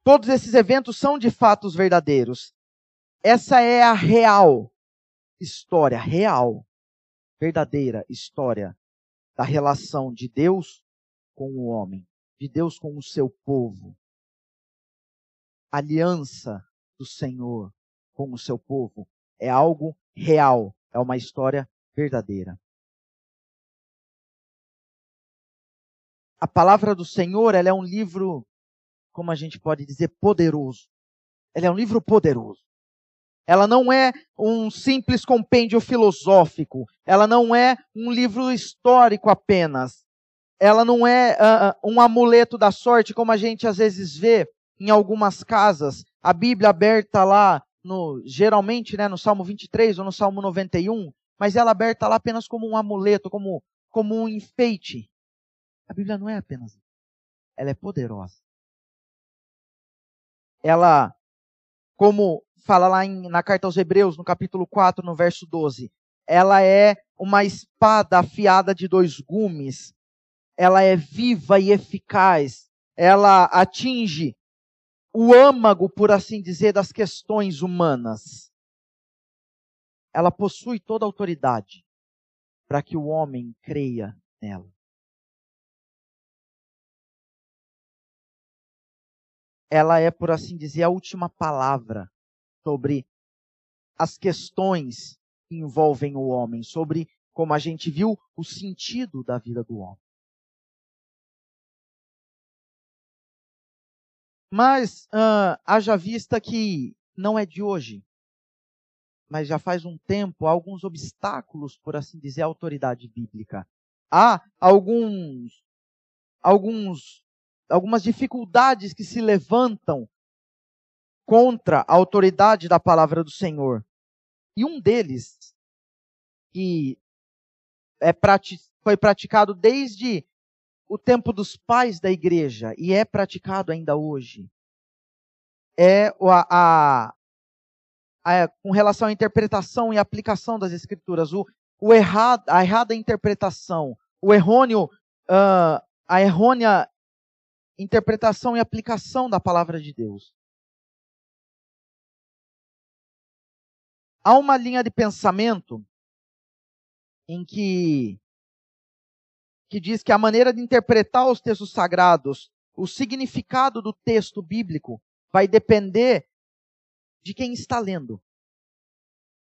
Todos esses eventos são de fatos verdadeiros. Essa é a real história, real, verdadeira história da relação de Deus com o homem, de Deus com o seu povo. aliança do Senhor com o seu povo é algo real, é uma história verdadeira. A palavra do Senhor, ela é um livro, como a gente pode dizer, poderoso. Ela é um livro poderoso. Ela não é um simples compêndio filosófico. Ela não é um livro histórico apenas. Ela não é uh, um amuleto da sorte, como a gente às vezes vê em algumas casas. A Bíblia aberta lá, no, geralmente né, no Salmo 23 ou no Salmo 91, mas ela aberta lá apenas como um amuleto, como, como um enfeite. A Bíblia não é apenas. Ela é poderosa. Ela, como fala lá em, na carta aos Hebreus, no capítulo 4, no verso 12. Ela é uma espada afiada de dois gumes. Ela é viva e eficaz. Ela atinge o âmago, por assim dizer, das questões humanas. Ela possui toda a autoridade para que o homem creia nela. Ela é, por assim dizer, a última palavra sobre as questões que envolvem o homem, sobre, como a gente viu, o sentido da vida do homem. Mas uh, haja vista que não é de hoje, mas já faz um tempo, há alguns obstáculos, por assim dizer, à autoridade bíblica. Há alguns, alguns, algumas dificuldades que se levantam contra a autoridade da palavra do Senhor. E um deles, que é foi praticado desde o tempo dos pais da igreja e é praticado ainda hoje, é a, a, a com relação à interpretação e aplicação das escrituras, o, o errado, a errada interpretação, o errôneo, uh, a errônea interpretação e aplicação da palavra de Deus. Há uma linha de pensamento em que que diz que a maneira de interpretar os textos sagrados, o significado do texto bíblico vai depender de quem está lendo.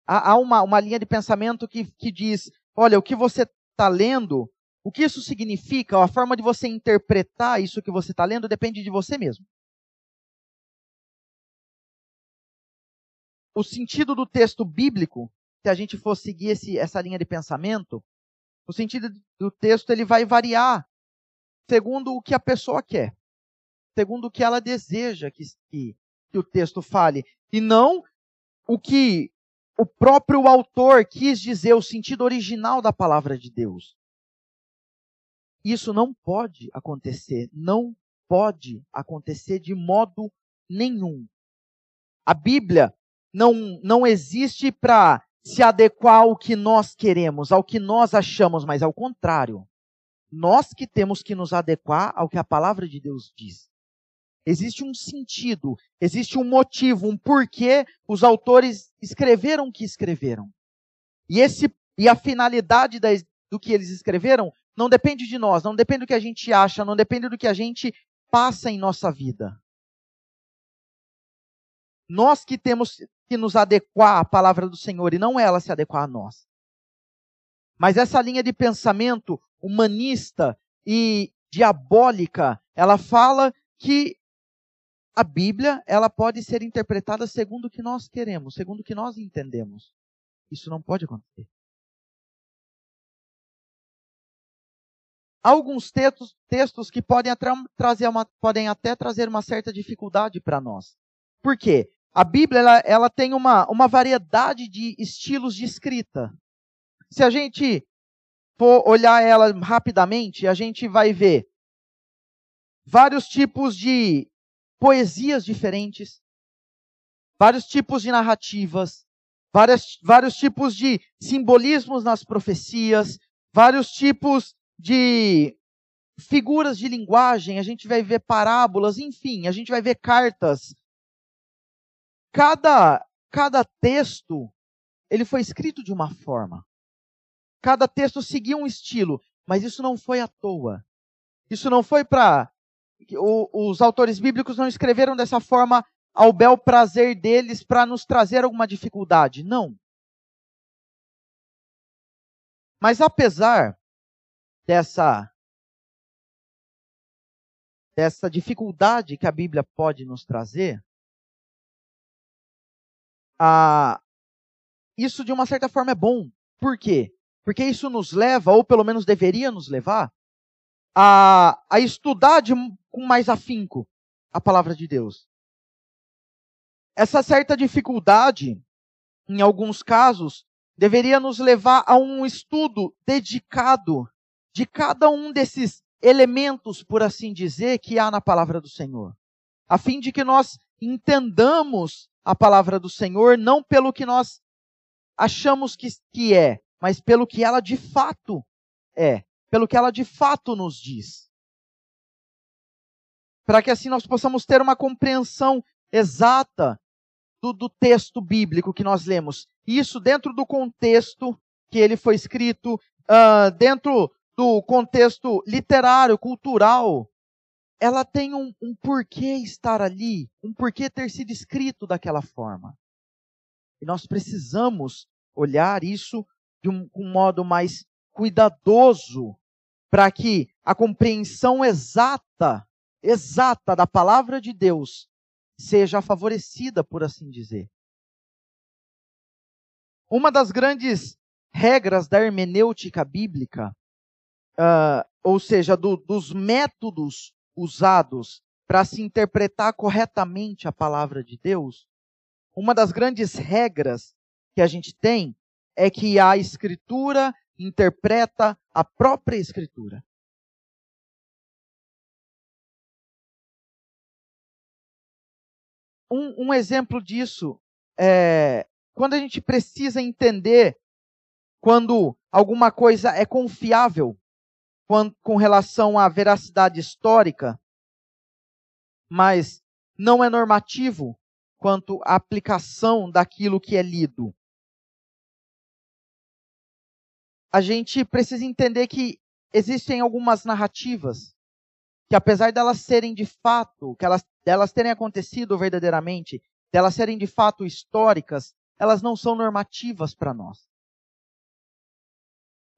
Há, há uma, uma linha de pensamento que, que diz: olha, o que você está lendo, o que isso significa, a forma de você interpretar isso que você está lendo depende de você mesmo. o sentido do texto bíblico, se a gente for seguir esse, essa linha de pensamento, o sentido do texto ele vai variar segundo o que a pessoa quer, segundo o que ela deseja que, que, que o texto fale, e não o que o próprio autor quis dizer, o sentido original da palavra de Deus. Isso não pode acontecer, não pode acontecer de modo nenhum. A Bíblia não, não existe para se adequar ao que nós queremos, ao que nós achamos, mas ao contrário. Nós que temos que nos adequar ao que a palavra de Deus diz. Existe um sentido, existe um motivo, um porquê os autores escreveram o que escreveram. E, esse, e a finalidade das, do que eles escreveram não depende de nós, não depende do que a gente acha, não depende do que a gente passa em nossa vida. Nós que temos que nos adequar à palavra do Senhor e não ela se adequar a nós. Mas essa linha de pensamento humanista e diabólica, ela fala que a Bíblia, ela pode ser interpretada segundo o que nós queremos, segundo o que nós entendemos. Isso não pode acontecer. Há alguns textos, textos que podem, trazer uma, podem até trazer uma certa dificuldade para nós. Por quê? A Bíblia ela, ela tem uma, uma variedade de estilos de escrita. se a gente for olhar ela rapidamente, a gente vai ver vários tipos de poesias diferentes, vários tipos de narrativas, várias, vários tipos de simbolismos nas profecias, vários tipos de figuras de linguagem, a gente vai ver parábolas, enfim, a gente vai ver cartas. Cada, cada texto, ele foi escrito de uma forma. Cada texto seguia um estilo, mas isso não foi à toa. Isso não foi para. Os autores bíblicos não escreveram dessa forma ao bel prazer deles para nos trazer alguma dificuldade. Não. Mas apesar dessa dessa dificuldade que a Bíblia pode nos trazer, ah, isso de uma certa forma é bom. Por quê? Porque isso nos leva, ou pelo menos deveria nos levar, a, a estudar de, com mais afinco a palavra de Deus. Essa certa dificuldade, em alguns casos, deveria nos levar a um estudo dedicado de cada um desses elementos, por assim dizer, que há na palavra do Senhor, a fim de que nós entendamos a palavra do Senhor não pelo que nós achamos que, que é, mas pelo que ela de fato é, pelo que ela de fato nos diz. Para que assim nós possamos ter uma compreensão exata do, do texto bíblico que nós lemos. Isso dentro do contexto que ele foi escrito, uh, dentro do contexto literário, cultural, ela tem um, um porquê estar ali, um porquê ter sido escrito daquela forma. E nós precisamos olhar isso de um, um modo mais cuidadoso para que a compreensão exata, exata da palavra de Deus seja favorecida, por assim dizer. Uma das grandes regras da hermenêutica bíblica uh, ou seja, do, dos métodos usados para se interpretar corretamente a palavra de Deus, uma das grandes regras que a gente tem é que a Escritura interpreta a própria Escritura. Um, um, exemplo disso é quando a gente precisa entender quando alguma coisa é confiável com relação à veracidade histórica, mas não é normativo quanto à aplicação daquilo que é lido. A gente precisa entender que existem algumas narrativas que, apesar delas serem de fato, que elas, delas terem acontecido verdadeiramente, delas serem de fato históricas, elas não são normativas para nós.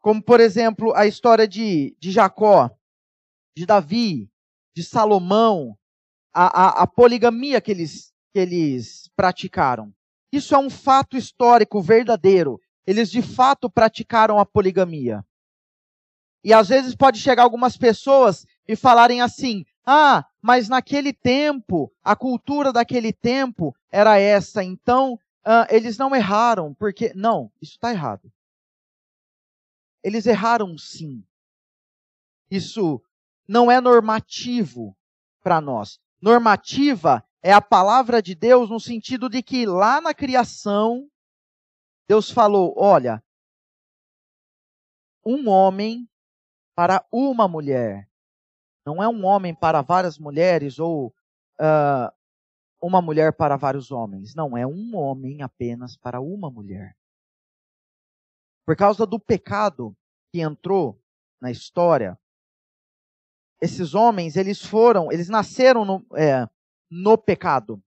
Como, por exemplo, a história de, de Jacó, de Davi, de Salomão, a, a, a poligamia que eles, que eles praticaram. Isso é um fato histórico verdadeiro. Eles de fato praticaram a poligamia. E às vezes pode chegar algumas pessoas e falarem assim: ah, mas naquele tempo, a cultura daquele tempo era essa, então eles não erraram, porque. Não, isso está errado. Eles erraram sim. Isso não é normativo para nós. Normativa é a palavra de Deus no sentido de que lá na criação, Deus falou: olha, um homem para uma mulher. Não é um homem para várias mulheres ou uh, uma mulher para vários homens. Não, é um homem apenas para uma mulher. Por causa do pecado que entrou na história, esses homens, eles foram, eles nasceram no, é, no pecado.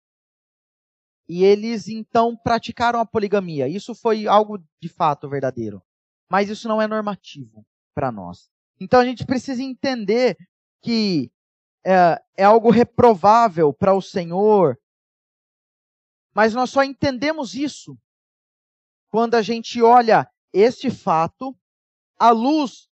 E eles então praticaram a poligamia. Isso foi algo de fato verdadeiro. Mas isso não é normativo para nós. Então a gente precisa entender que é, é algo reprovável para o Senhor. Mas nós só entendemos isso quando a gente olha este fato à luz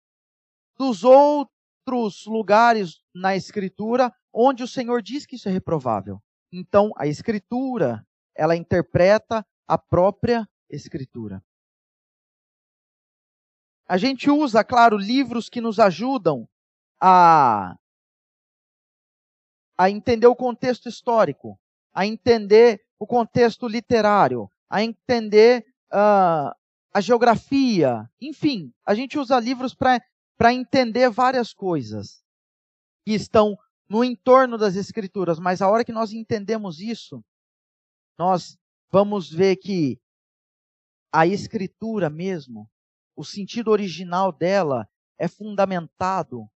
dos outros lugares na Escritura onde o Senhor diz que isso é reprovável. Então, a Escritura, ela interpreta a própria Escritura. A gente usa, claro, livros que nos ajudam a, a entender o contexto histórico, a entender o contexto literário, a entender uh, a geografia, enfim, a gente usa livros para entender várias coisas que estão no entorno das Escrituras, mas a hora que nós entendemos isso, nós vamos ver que a Escritura mesmo o sentido original dela é fundamentado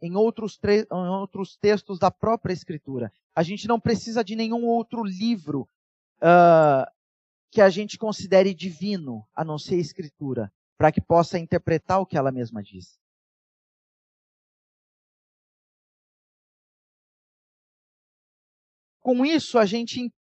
em outros, em outros textos da própria Escritura. A gente não precisa de nenhum outro livro uh, que a gente considere divino, a não ser a Escritura, para que possa interpretar o que ela mesma diz. Com isso, a gente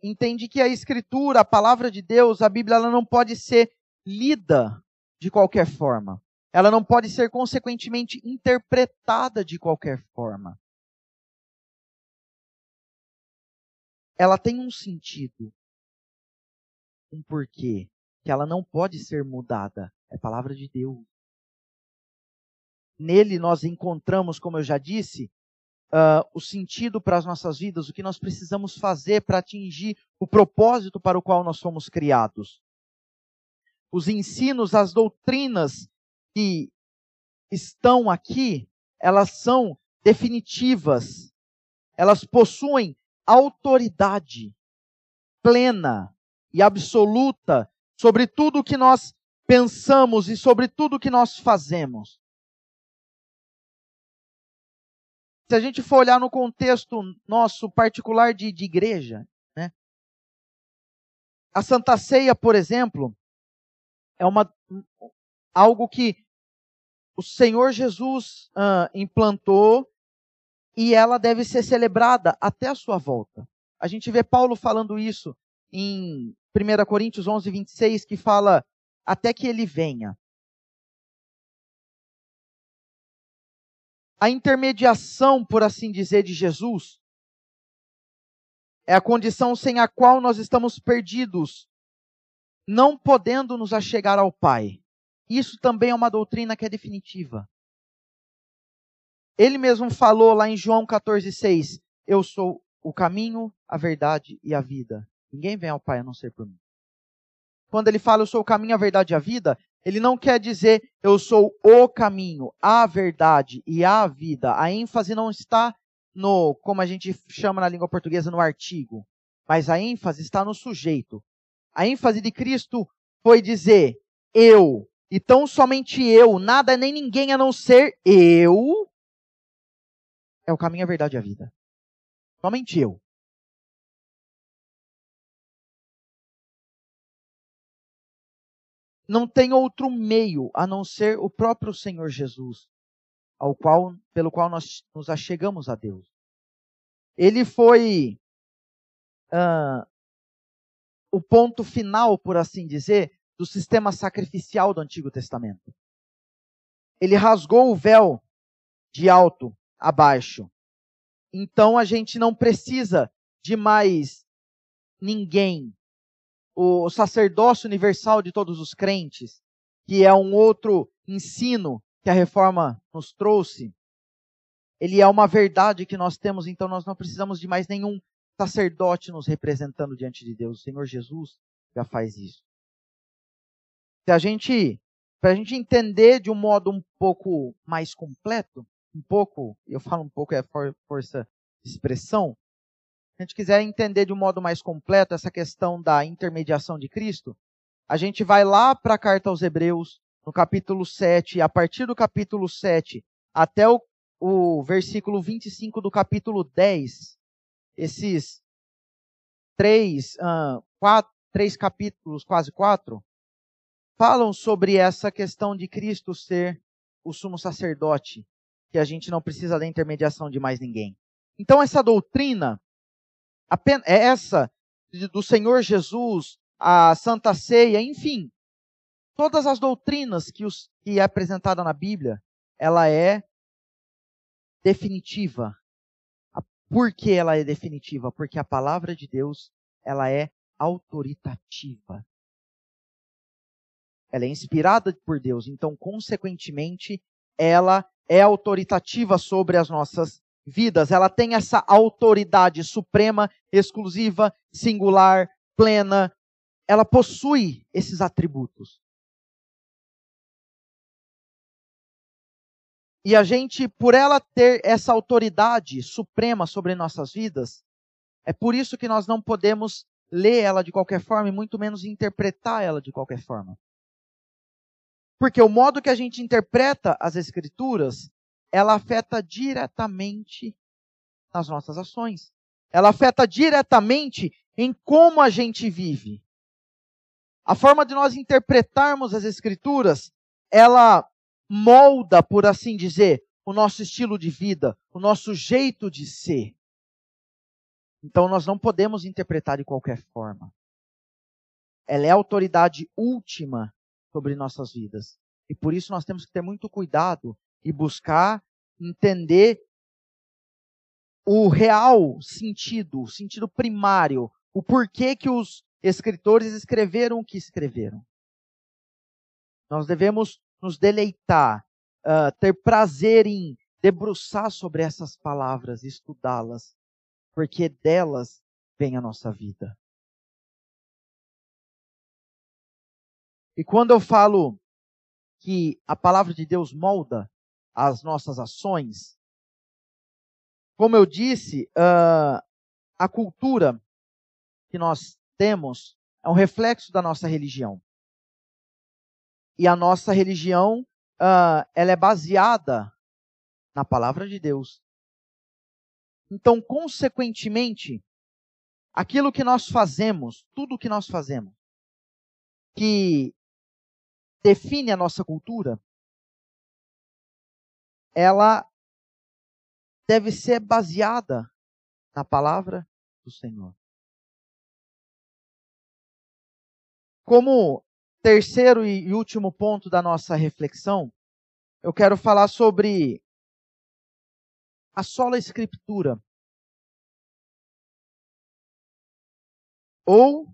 entende que a Escritura, a palavra de Deus, a Bíblia, ela não pode ser lida de qualquer forma. Ela não pode ser, consequentemente, interpretada de qualquer forma. Ela tem um sentido, um porquê, que ela não pode ser mudada. É palavra de Deus. Nele nós encontramos, como eu já disse, uh, o sentido para as nossas vidas, o que nós precisamos fazer para atingir o propósito para o qual nós fomos criados os ensinos, as doutrinas que estão aqui, elas são definitivas. Elas possuem autoridade plena e absoluta sobre tudo o que nós pensamos e sobre tudo o que nós fazemos. Se a gente for olhar no contexto nosso particular de, de igreja, né? A Santa Ceia, por exemplo, é uma, algo que o Senhor Jesus uh, implantou e ela deve ser celebrada até a sua volta. A gente vê Paulo falando isso em 1 Coríntios 11, 26, que fala até que ele venha. A intermediação, por assim dizer, de Jesus é a condição sem a qual nós estamos perdidos não podendo nos achegar ao Pai. Isso também é uma doutrina que é definitiva. Ele mesmo falou lá em João 14,6: Eu sou o caminho, a verdade e a vida. Ninguém vem ao Pai a não ser por mim. Quando ele fala eu sou o caminho, a verdade e a vida, ele não quer dizer eu sou o caminho, a verdade e a vida. A ênfase não está no, como a gente chama na língua portuguesa, no artigo, mas a ênfase está no sujeito. A ênfase de Cristo foi dizer eu. Então somente eu, nada nem ninguém a não ser eu é o caminho, a verdade e a vida. Somente eu. Não tem outro meio a não ser o próprio Senhor Jesus, ao qual, pelo qual nós nos achegamos a Deus. Ele foi uh, o ponto final, por assim dizer, do sistema sacrificial do Antigo Testamento. Ele rasgou o véu de alto a baixo. Então a gente não precisa de mais ninguém. O sacerdócio universal de todos os crentes, que é um outro ensino que a reforma nos trouxe, ele é uma verdade que nós temos, então nós não precisamos de mais nenhum sacerdote nos representando diante de Deus. O Senhor Jesus já faz isso. Se a gente, para a gente entender de um modo um pouco mais completo, um pouco, eu falo um pouco é força de expressão, se a gente quiser entender de um modo mais completo essa questão da intermediação de Cristo, a gente vai lá para a carta aos Hebreus, no capítulo 7, e a partir do capítulo 7 até o, o versículo 25 do capítulo 10, esses três, uh, quatro, três capítulos, quase quatro, falam sobre essa questão de Cristo ser o sumo sacerdote, que a gente não precisa da intermediação de mais ninguém. Então, essa doutrina, é essa do Senhor Jesus, a Santa Ceia, enfim, todas as doutrinas que, os, que é apresentada na Bíblia, ela é definitiva, por que ela é definitiva? Porque a palavra de Deus, ela é autoritativa. ela é inspirada por Deus, então, consequentemente, ela é autoritativa sobre as nossas vidas. Ela tem essa autoridade suprema, exclusiva, singular, plena. Ela possui esses atributos. E a gente, por ela ter essa autoridade suprema sobre nossas vidas, é por isso que nós não podemos ler ela de qualquer forma e muito menos interpretar ela de qualquer forma. Porque o modo que a gente interpreta as escrituras, ela afeta diretamente nas nossas ações. Ela afeta diretamente em como a gente vive. A forma de nós interpretarmos as escrituras, ela molda, por assim dizer, o nosso estilo de vida, o nosso jeito de ser. Então nós não podemos interpretar de qualquer forma. Ela é a autoridade última sobre nossas vidas. E por isso nós temos que ter muito cuidado e buscar entender o real sentido, o sentido primário, o porquê que os escritores escreveram o que escreveram. Nós devemos nos deleitar, uh, ter prazer em debruçar sobre essas palavras, estudá-las, porque delas vem a nossa vida. E quando eu falo que a palavra de Deus molda as nossas ações, como eu disse, uh, a cultura que nós temos é um reflexo da nossa religião. E a nossa religião, uh, ela é baseada na palavra de Deus. Então, consequentemente, aquilo que nós fazemos, tudo que nós fazemos, que define a nossa cultura, ela deve ser baseada na palavra do Senhor. Como terceiro e último ponto da nossa reflexão, eu quero falar sobre a sola escritura. Ou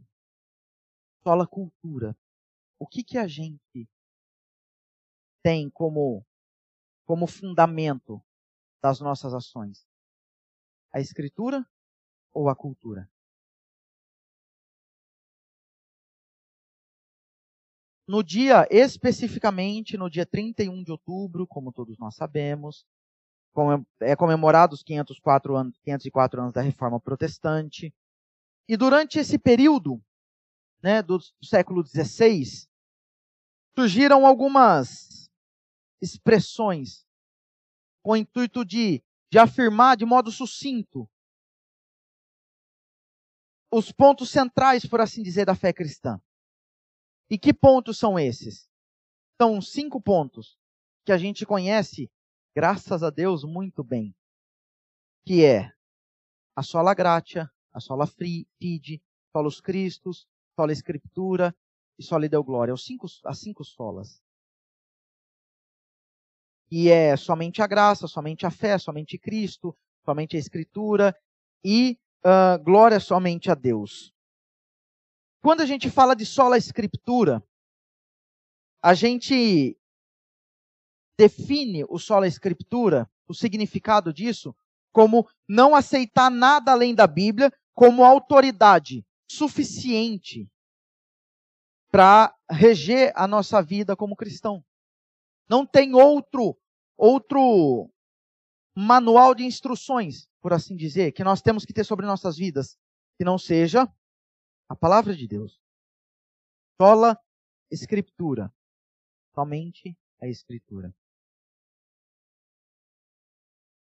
sola cultura o que, que a gente tem como, como fundamento das nossas ações? A escritura ou a cultura? No dia, especificamente no dia 31 de outubro, como todos nós sabemos, é comemorado os 504 anos, 504 anos da Reforma Protestante. E durante esse período, né, do, século XVI, surgiram algumas expressões com o intuito de, de afirmar de modo sucinto os pontos centrais, por assim dizer, da fé cristã. E que pontos são esses? São cinco pontos que a gente conhece, graças a Deus, muito bem. Que é a sola gratia, a sola fide, solos Cristos, sola escritura, e só lhe deu glória. Os cinco, as cinco solas. E é somente a graça, somente a fé, somente Cristo, somente a Escritura e uh, glória somente a Deus. Quando a gente fala de sola Escritura, a gente define o sola Escritura, o significado disso, como não aceitar nada além da Bíblia como autoridade suficiente para reger a nossa vida como cristão. Não tem outro outro manual de instruções, por assim dizer, que nós temos que ter sobre nossas vidas, que não seja a palavra de Deus. Sola escritura. Somente a escritura.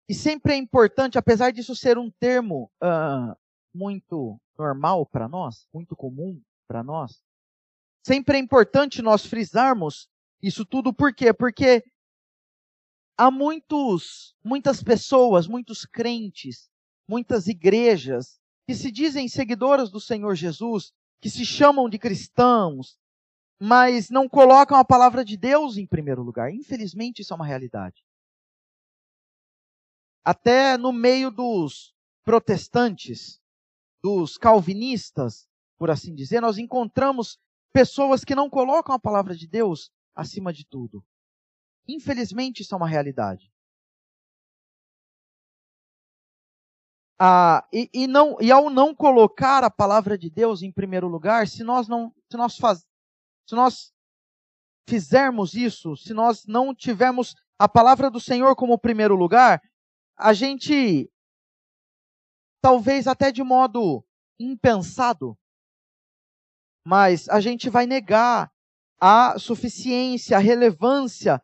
E sempre é importante, apesar disso ser um termo uh, muito normal para nós, muito comum para nós, Sempre é importante nós frisarmos isso tudo, por quê? Porque há muitos, muitas pessoas, muitos crentes, muitas igrejas que se dizem seguidoras do Senhor Jesus, que se chamam de cristãos, mas não colocam a palavra de Deus em primeiro lugar. Infelizmente, isso é uma realidade. Até no meio dos protestantes, dos calvinistas, por assim dizer, nós encontramos pessoas que não colocam a palavra de Deus acima de tudo. Infelizmente, isso é uma realidade. Ah, e, e, não, e ao não colocar a palavra de Deus em primeiro lugar, se nós não, se nós faz, se nós fizermos isso, se nós não tivermos a palavra do Senhor como primeiro lugar, a gente talvez até de modo impensado, mas a gente vai negar a suficiência, a relevância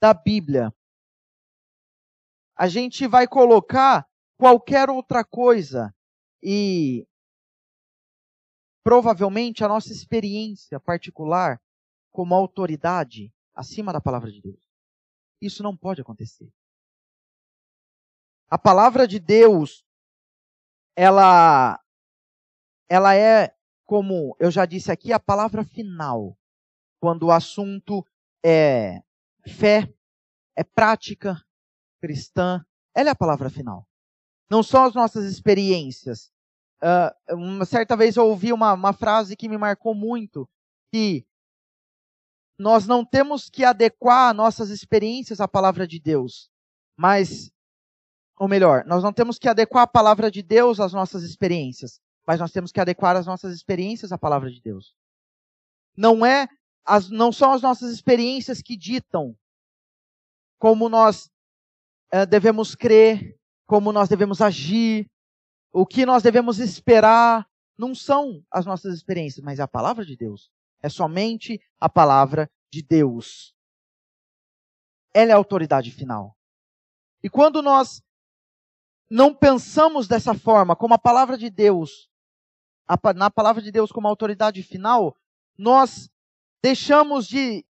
da Bíblia. A gente vai colocar qualquer outra coisa e provavelmente a nossa experiência particular como autoridade acima da palavra de Deus. Isso não pode acontecer. A palavra de Deus, ela, ela é, como eu já disse aqui, a palavra final. Quando o assunto é fé, é prática cristã, ela é a palavra final. Não são as nossas experiências. Uh, uma certa vez eu ouvi uma, uma frase que me marcou muito, que nós não temos que adequar nossas experiências à palavra de Deus, mas, ou melhor, nós não temos que adequar a palavra de Deus às nossas experiências, mas nós temos que adequar as nossas experiências à palavra de Deus. Não é, as, não são as nossas experiências que ditam como nós uh, devemos crer, como nós devemos agir, o que nós devemos esperar. Não são as nossas experiências, mas é a palavra de Deus. É somente a palavra de Deus. Ela é a autoridade final. E quando nós não pensamos dessa forma, como a palavra de Deus, na palavra de Deus como autoridade final, nós deixamos de,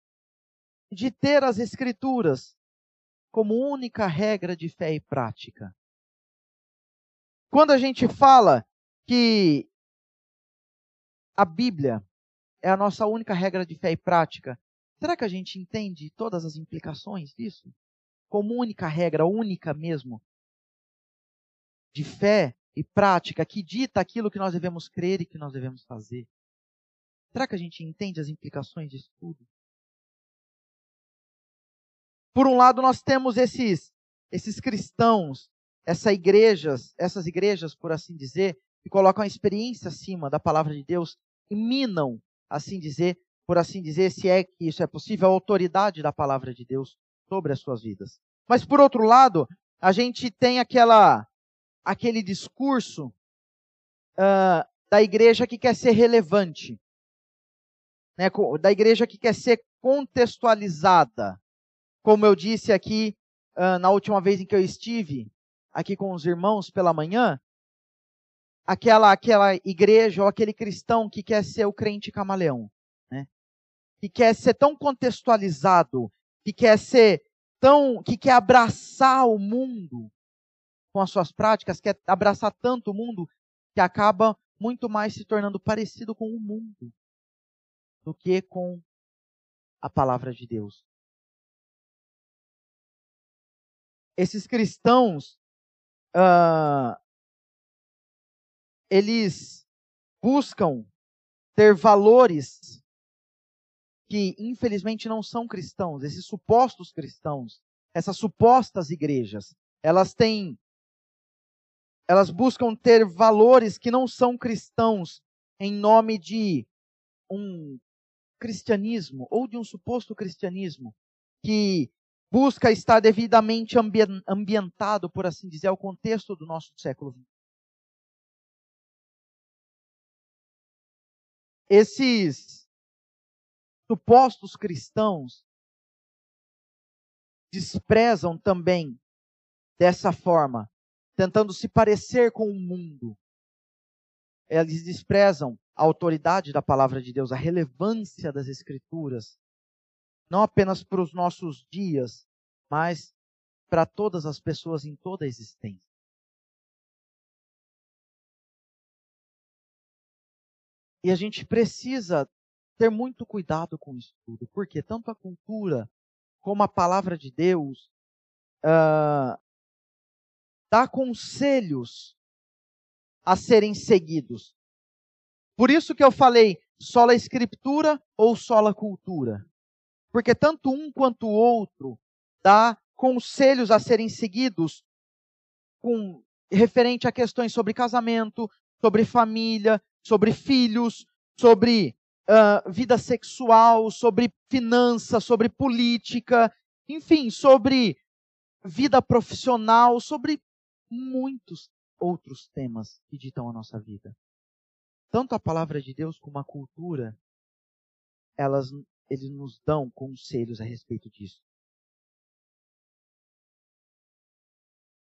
de ter as Escrituras como única regra de fé e prática. Quando a gente fala que a Bíblia é a nossa única regra de fé e prática. Será que a gente entende todas as implicações disso? Como única regra, única mesmo, de fé e prática que dita aquilo que nós devemos crer e que nós devemos fazer. Será que a gente entende as implicações disso tudo? Por um lado, nós temos esses, esses cristãos, essas igrejas, essas igrejas, por assim dizer, que colocam a experiência acima da palavra de Deus e minam assim dizer, por assim dizer, se é que isso é possível, a autoridade da palavra de Deus sobre as suas vidas. Mas por outro lado, a gente tem aquela aquele discurso uh, da igreja que quer ser relevante, né, da igreja que quer ser contextualizada. Como eu disse aqui uh, na última vez em que eu estive aqui com os irmãos pela manhã, aquela, aquela igreja ou aquele cristão que quer ser o crente camaleão, né? Que quer ser tão contextualizado, que quer ser tão, que quer abraçar o mundo com as suas práticas, quer abraçar tanto o mundo que acaba muito mais se tornando parecido com o mundo do que com a palavra de Deus. Esses cristãos uh, eles buscam ter valores que infelizmente não são cristãos, esses supostos cristãos, essas supostas igrejas, elas têm elas buscam ter valores que não são cristãos em nome de um cristianismo ou de um suposto cristianismo que busca estar devidamente ambientado, por assim dizer, ao contexto do nosso século XX. esses supostos cristãos desprezam também dessa forma, tentando se parecer com o mundo. Eles desprezam a autoridade da palavra de Deus, a relevância das Escrituras, não apenas para os nossos dias, mas para todas as pessoas em toda a existência. E a gente precisa ter muito cuidado com isso tudo, porque tanto a cultura como a palavra de Deus uh, dá conselhos a serem seguidos. Por isso que eu falei sola escritura ou sola cultura? Porque tanto um quanto o outro dá conselhos a serem seguidos com referente a questões sobre casamento, sobre família, sobre filhos, sobre uh, vida sexual, sobre finanças, sobre política, enfim, sobre vida profissional, sobre muitos outros temas que ditam a nossa vida. Tanto a palavra de Deus como a cultura, elas, eles nos dão conselhos a respeito disso.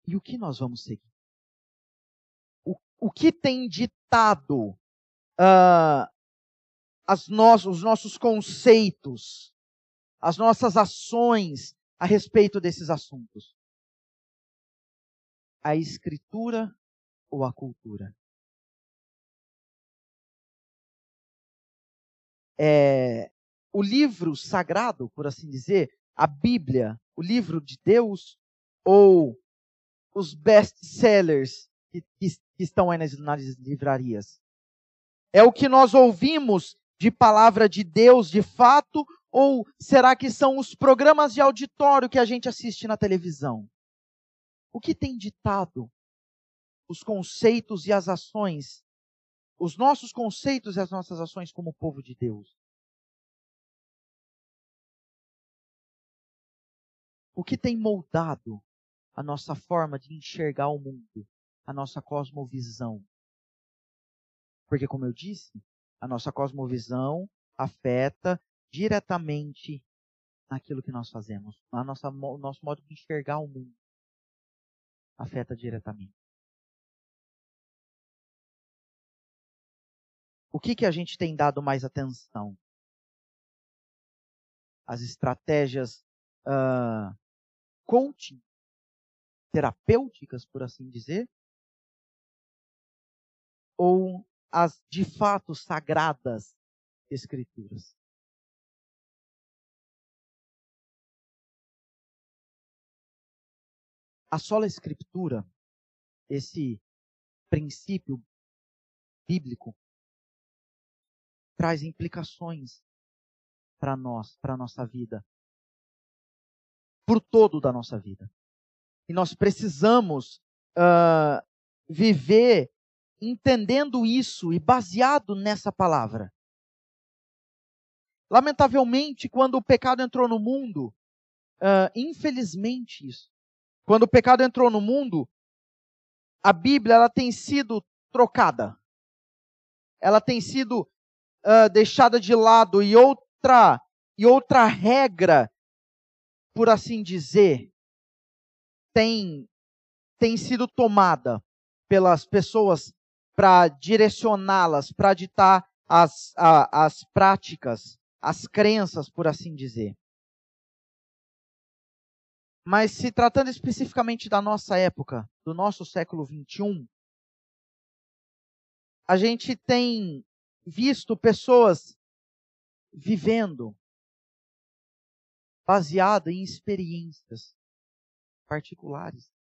E o que nós vamos seguir? O, o que tem ditado uh, as no, os nossos conceitos, as nossas ações a respeito desses assuntos? A escritura ou a cultura? É, o livro sagrado, por assim dizer, a Bíblia, o livro de Deus, ou os best-sellers que, que, estão aí nas, nas livrarias? É o que nós ouvimos de palavra de Deus de fato? Ou será que são os programas de auditório que a gente assiste na televisão? O que tem ditado os conceitos e as ações, os nossos conceitos e as nossas ações como povo de Deus? O que tem moldado a nossa forma de enxergar o mundo, a nossa cosmovisão? Porque, como eu disse, a nossa cosmovisão afeta diretamente naquilo que nós fazemos. A nossa, o nosso modo de enxergar o mundo afeta diretamente. O que, que a gente tem dado mais atenção? As estratégias uh, coaching, terapêuticas, por assim dizer? Ou as de fato sagradas Escrituras. A sola Escritura, esse princípio bíblico, traz implicações para nós, para a nossa vida, por todo da nossa vida. E nós precisamos uh, viver entendendo isso e baseado nessa palavra. Lamentavelmente, quando o pecado entrou no mundo, uh, infelizmente isso, quando o pecado entrou no mundo, a Bíblia ela tem sido trocada, ela tem sido uh, deixada de lado e outra e outra regra, por assim dizer, tem tem sido tomada pelas pessoas para direcioná-las, para ditar as, a, as práticas, as crenças, por assim dizer. Mas se tratando especificamente da nossa época, do nosso século 21, a gente tem visto pessoas vivendo baseado em experiências particulares,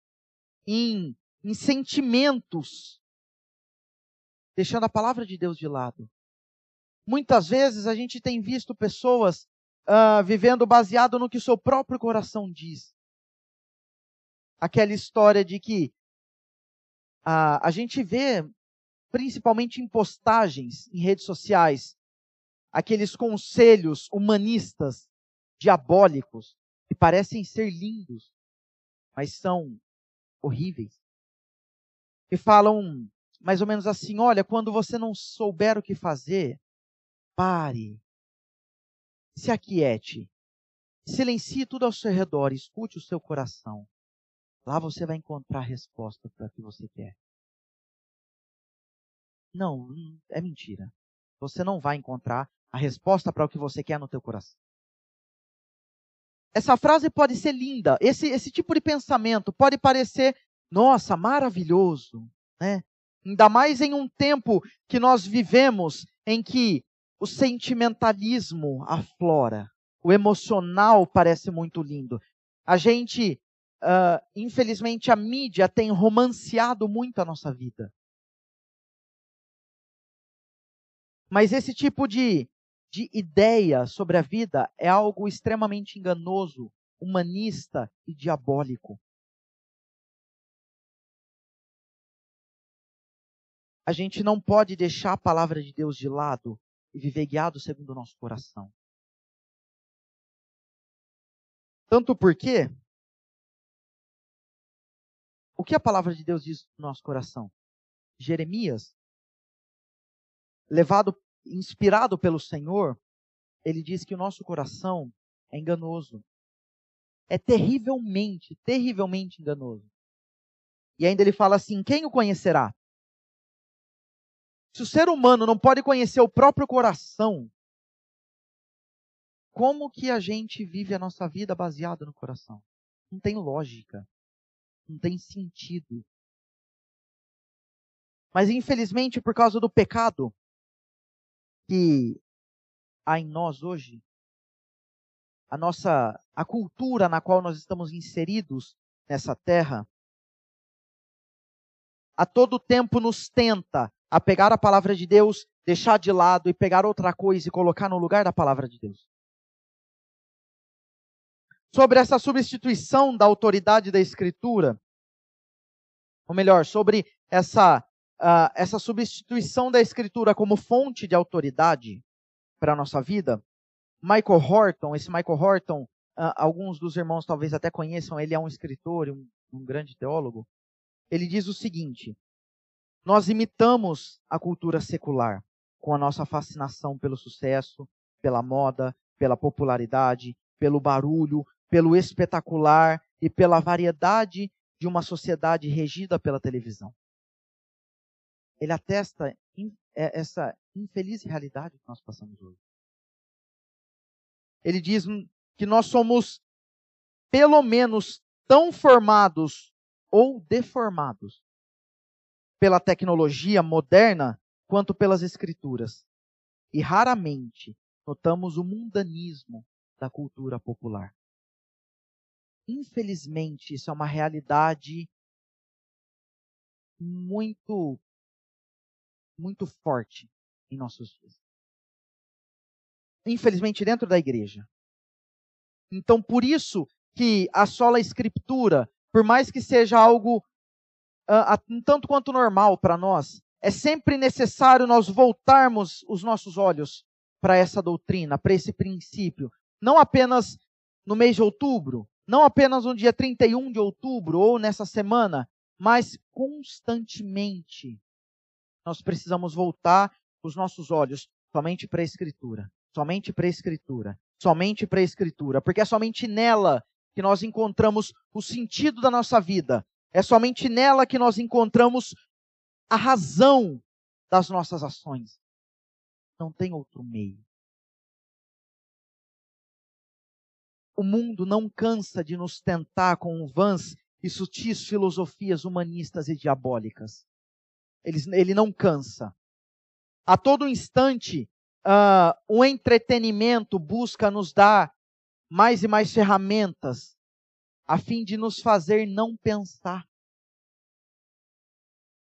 em, em sentimentos deixando a palavra de Deus de lado. Muitas vezes a gente tem visto pessoas uh, vivendo baseado no que o seu próprio coração diz. Aquela história de que uh, a gente vê, principalmente em postagens em redes sociais, aqueles conselhos humanistas, diabólicos, que parecem ser lindos, mas são horríveis. Que falam mais ou menos assim: olha, quando você não souber o que fazer, pare, se aquiete, silencie tudo ao seu redor, escute o seu coração. Lá você vai encontrar a resposta para o que você quer. Não, é mentira. Você não vai encontrar a resposta para o que você quer no teu coração. Essa frase pode ser linda, esse, esse tipo de pensamento pode parecer, nossa, maravilhoso, né? Ainda mais em um tempo que nós vivemos em que o sentimentalismo aflora, o emocional parece muito lindo. A gente, uh, infelizmente, a mídia tem romanceado muito a nossa vida. Mas esse tipo de, de ideia sobre a vida é algo extremamente enganoso, humanista e diabólico. A gente não pode deixar a palavra de Deus de lado e viver guiado segundo o nosso coração. Tanto porque o que a palavra de Deus diz no nosso coração? Jeremias, levado, inspirado pelo Senhor, ele diz que o nosso coração é enganoso. É terrivelmente, terrivelmente enganoso. E ainda ele fala assim: quem o conhecerá? Se o ser humano não pode conhecer o próprio coração, como que a gente vive a nossa vida baseada no coração? Não tem lógica. Não tem sentido. Mas infelizmente, por causa do pecado que há em nós hoje, a nossa a cultura na qual nós estamos inseridos nessa terra, a todo tempo nos tenta a pegar a palavra de Deus, deixar de lado e pegar outra coisa e colocar no lugar da palavra de Deus. Sobre essa substituição da autoridade da Escritura, ou melhor, sobre essa, uh, essa substituição da Escritura como fonte de autoridade para a nossa vida, Michael Horton, esse Michael Horton, uh, alguns dos irmãos talvez até conheçam, ele é um escritor, um, um grande teólogo. Ele diz o seguinte: nós imitamos a cultura secular com a nossa fascinação pelo sucesso, pela moda, pela popularidade, pelo barulho, pelo espetacular e pela variedade de uma sociedade regida pela televisão. Ele atesta é, essa infeliz realidade que nós passamos hoje. Ele diz que nós somos, pelo menos, tão formados ou deformados pela tecnologia moderna quanto pelas escrituras. E raramente notamos o mundanismo da cultura popular. Infelizmente, isso é uma realidade muito muito forte em nossos dias. Infelizmente dentro da igreja. Então, por isso que a sola escritura, por mais que seja algo um tanto quanto normal para nós, é sempre necessário nós voltarmos os nossos olhos para essa doutrina, para esse princípio. Não apenas no mês de outubro, não apenas no dia 31 de outubro ou nessa semana, mas constantemente. Nós precisamos voltar os nossos olhos somente para a Escritura, somente para a Escritura, somente para a Escritura, porque é somente nela que nós encontramos o sentido da nossa vida, é somente nela que nós encontramos a razão das nossas ações. Não tem outro meio. O mundo não cansa de nos tentar com vãs e sutis filosofias humanistas e diabólicas. Ele, ele não cansa. A todo instante, uh, o entretenimento busca nos dar mais e mais ferramentas a fim de nos fazer não pensar.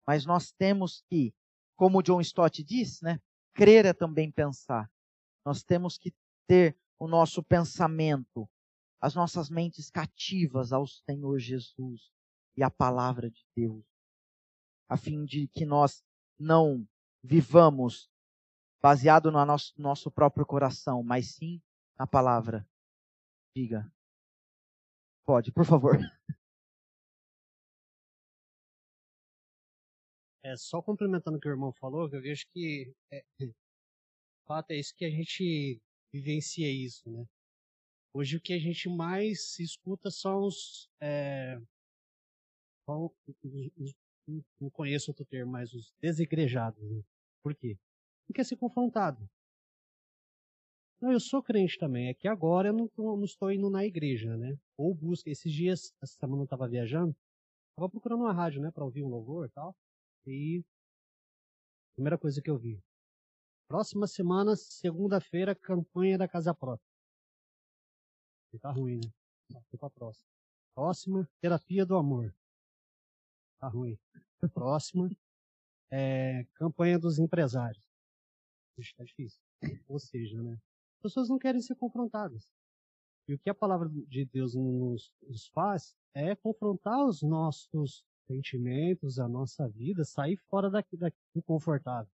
Mas nós temos que, como John Stott diz, né, crer é também pensar. Nós temos que ter o nosso pensamento, as nossas mentes cativas ao Senhor Jesus e à palavra de Deus, a fim de que nós não vivamos baseado no nosso, próprio coração, mas sim na palavra. Diga, Pode, por favor. É, só complementando o que o irmão falou, eu vejo que é, o fato é isso que a gente vivencia isso, né? Hoje o que a gente mais escuta são os, é, não conheço outro termo, mas os desigrejados. Né? Por quê? Porque é ser confrontado. Não, eu sou crente também. É que agora eu não, não estou indo na igreja, né? Ou busca. Esses dias, essa semana eu estava viajando, estava procurando uma rádio, né, para ouvir um louvor e tal. E primeira coisa que eu vi. Próxima semana, segunda-feira, campanha da Casa Própria. E tá ruim, né? Foi pra próxima. Próxima, terapia do amor. Tá ruim. Próxima, é, campanha dos empresários. Está difícil. Ou seja, né? As pessoas não querem ser confrontadas. E o que a palavra de Deus nos, nos faz é confrontar os nossos sentimentos, a nossa vida, sair fora daqui, daqui do confortável.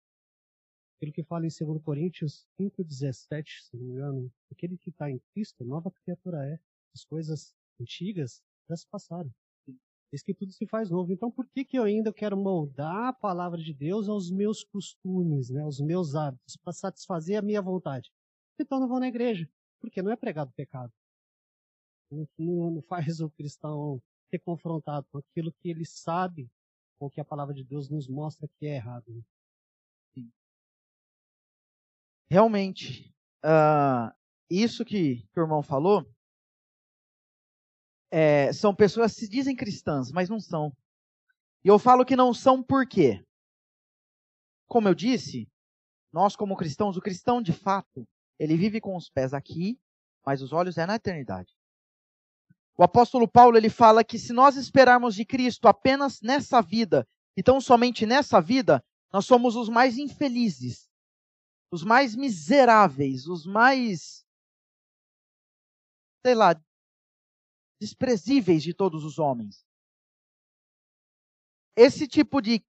Aquilo que fala em 2 Coríntios 5,17, se não me engano, aquele que está em Cristo, nova criatura é. As coisas antigas já se passaram. Diz que tudo se faz novo. Então, por que, que eu ainda quero moldar a palavra de Deus aos meus costumes, né, aos meus hábitos, para satisfazer a minha vontade? Então, não vou na igreja, porque não é pregado pecado. Não, não faz o cristão ser confrontado com aquilo que ele sabe ou que a palavra de Deus nos mostra que é errado. Realmente, uh, isso que, que o irmão falou é, são pessoas que se dizem cristãs, mas não são. E eu falo que não são por quê? Como eu disse, nós como cristãos, o cristão de fato, ele vive com os pés aqui, mas os olhos é na eternidade. O apóstolo Paulo ele fala que se nós esperarmos de Cristo apenas nessa vida, então somente nessa vida, nós somos os mais infelizes, os mais miseráveis, os mais sei lá, desprezíveis de todos os homens. Esse tipo de.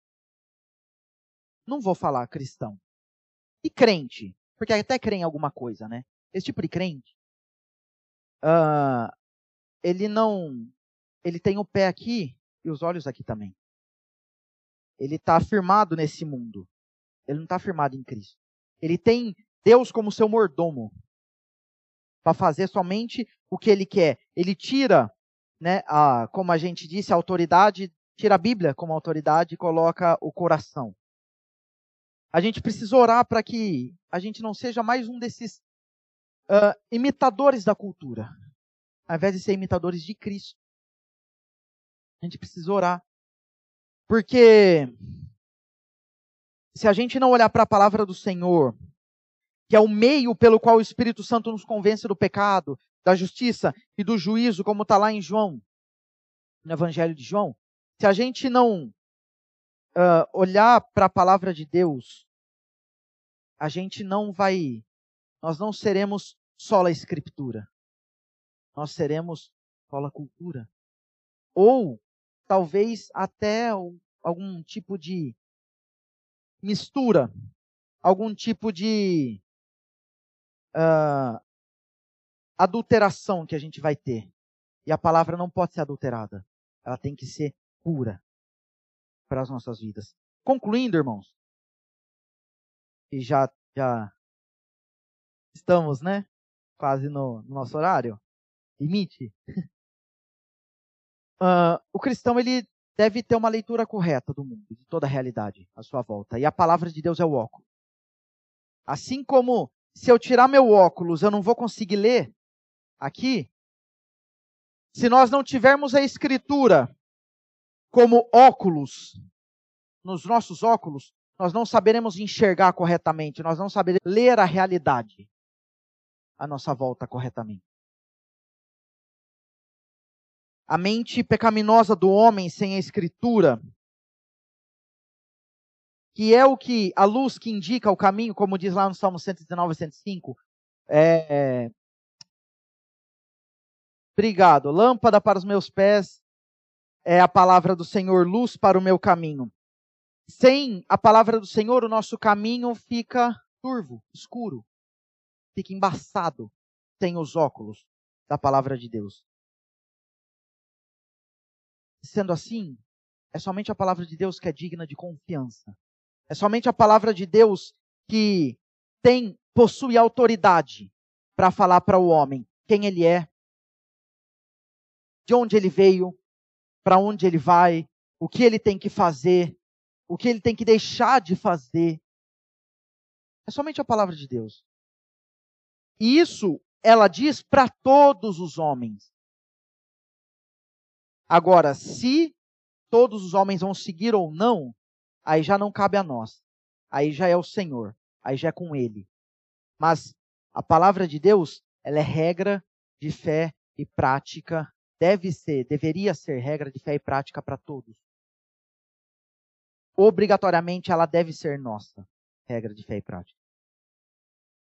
Não vou falar cristão. E crente, porque até crê em alguma coisa, né? Esse tipo de crente, uh, ele não. Ele tem o pé aqui e os olhos aqui também. Ele está afirmado nesse mundo. Ele não está afirmado em Cristo. Ele tem Deus como seu mordomo para fazer somente o que ele quer. Ele tira, né, a, como a gente disse, a autoridade, tira a Bíblia como autoridade e coloca o coração. A gente precisa orar para que a gente não seja mais um desses uh, imitadores da cultura, ao invés de ser imitadores de Cristo. A gente precisa orar. Porque se a gente não olhar para a palavra do Senhor, que é o meio pelo qual o Espírito Santo nos convence do pecado, da justiça e do juízo, como está lá em João, no Evangelho de João, se a gente não uh, olhar para a palavra de Deus, a gente não vai, nós não seremos só a escritura, nós seremos só a cultura. Ou talvez até algum tipo de mistura, algum tipo de uh, adulteração que a gente vai ter. E a palavra não pode ser adulterada. Ela tem que ser pura para as nossas vidas. Concluindo, irmãos, e já, já estamos, né? Quase no, no nosso horário. Limite. Uh, o cristão, ele deve ter uma leitura correta do mundo, de toda a realidade à sua volta. E a palavra de Deus é o óculos. Assim como se eu tirar meu óculos, eu não vou conseguir ler, aqui, se nós não tivermos a Escritura como óculos, nos nossos óculos, nós não saberemos enxergar corretamente, nós não saberemos ler a realidade à nossa volta corretamente. A mente pecaminosa do homem sem a Escritura, que é o que, a luz que indica o caminho, como diz lá no Salmo 119, 105, é, Obrigado. Lâmpada para os meus pés é a palavra do Senhor, luz para o meu caminho. Sem a palavra do Senhor, o nosso caminho fica turvo, escuro, fica embaçado sem os óculos da palavra de Deus. Sendo assim, é somente a palavra de Deus que é digna de confiança. É somente a palavra de Deus que tem possui autoridade para falar para o homem quem ele é, de onde ele veio, para onde ele vai, o que ele tem que fazer, o que ele tem que deixar de fazer. É somente a palavra de Deus. E isso ela diz para todos os homens. Agora, se todos os homens vão seguir ou não, aí já não cabe a nós. Aí já é o Senhor, aí já é com ele. Mas a palavra de Deus, ela é regra de fé e prática deve ser, deveria ser regra de fé e prática para todos. Obrigatoriamente ela deve ser nossa regra de fé e prática.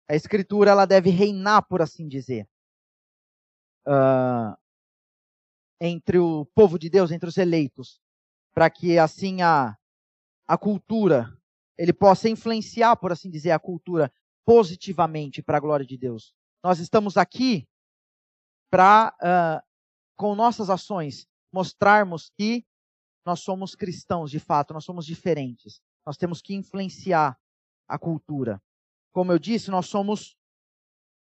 A Escritura ela deve reinar, por assim dizer, uh, entre o povo de Deus, entre os eleitos, para que assim a, a cultura, ele possa influenciar, por assim dizer, a cultura positivamente para a glória de Deus. Nós estamos aqui para, uh, com nossas ações, mostrarmos que nós somos cristãos de fato, nós somos diferentes. Nós temos que influenciar a cultura. Como eu disse, nós somos,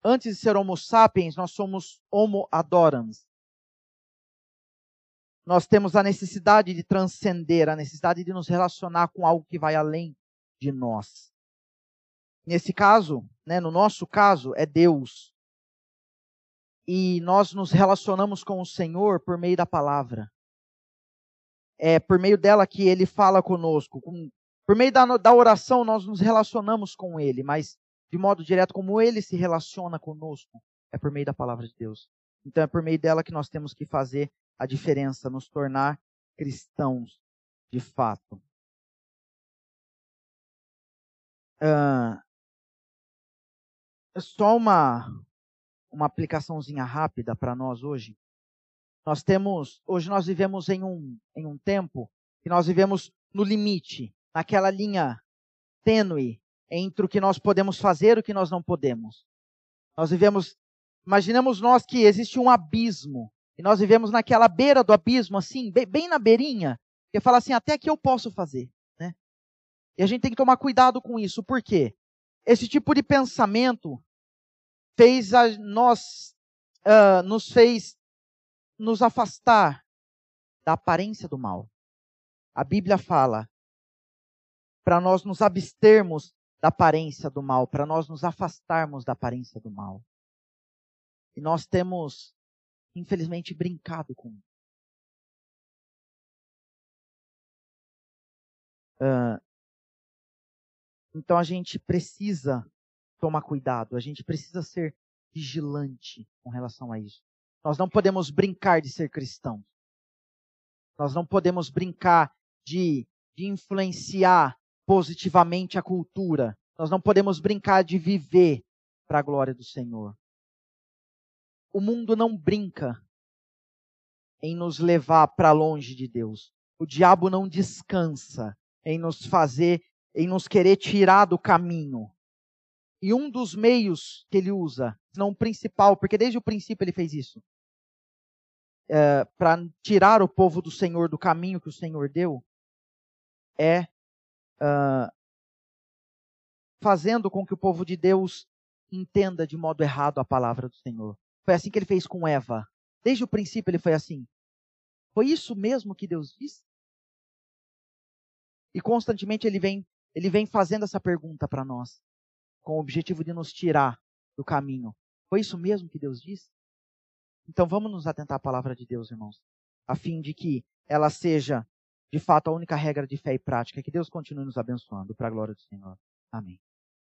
antes de ser Homo sapiens, nós somos Homo adorans. Nós temos a necessidade de transcender, a necessidade de nos relacionar com algo que vai além de nós. Nesse caso, né, no nosso caso, é Deus. E nós nos relacionamos com o Senhor por meio da palavra. É por meio dela que ele fala conosco, com por meio da, da oração, nós nos relacionamos com Ele, mas de modo direto, como Ele se relaciona conosco, é por meio da palavra de Deus. Então é por meio dela que nós temos que fazer a diferença, nos tornar cristãos de fato. Uh, só uma, uma aplicaçãozinha rápida para nós hoje. Nós temos, hoje nós vivemos em um, em um tempo que nós vivemos no limite naquela linha tênue entre o que nós podemos fazer e o que nós não podemos. Nós vivemos, imaginamos nós que existe um abismo, e nós vivemos naquela beira do abismo, assim, bem, bem na beirinha, que fala assim, até que eu posso fazer, né? E a gente tem que tomar cuidado com isso, por quê? Esse tipo de pensamento fez a nós, uh, nos fez nos afastar da aparência do mal. A Bíblia fala para nós nos abstermos da aparência do mal, para nós nos afastarmos da aparência do mal. E nós temos, infelizmente, brincado com uh, então a gente precisa tomar cuidado, a gente precisa ser vigilante com relação a isso. Nós não podemos brincar de ser cristãos. Nós não podemos brincar de, de influenciar positivamente a cultura. Nós não podemos brincar de viver para a glória do Senhor. O mundo não brinca em nos levar para longe de Deus. O diabo não descansa em nos fazer, em nos querer tirar do caminho. E um dos meios que ele usa, não o principal, porque desde o princípio ele fez isso, é, para tirar o povo do Senhor do caminho que o Senhor deu, é uh, fazendo com que o povo de Deus entenda de modo errado a palavra do Senhor. Foi assim que ele fez com Eva. Desde o princípio ele foi assim. Foi isso mesmo que Deus disse? E constantemente ele vem, ele vem fazendo essa pergunta para nós, com o objetivo de nos tirar do caminho. Foi isso mesmo que Deus disse? Então vamos nos atentar à palavra de Deus, irmãos, a fim de que ela seja de fato, a única regra de fé e prática. Que Deus continue nos abençoando, para a glória do Senhor. Amém.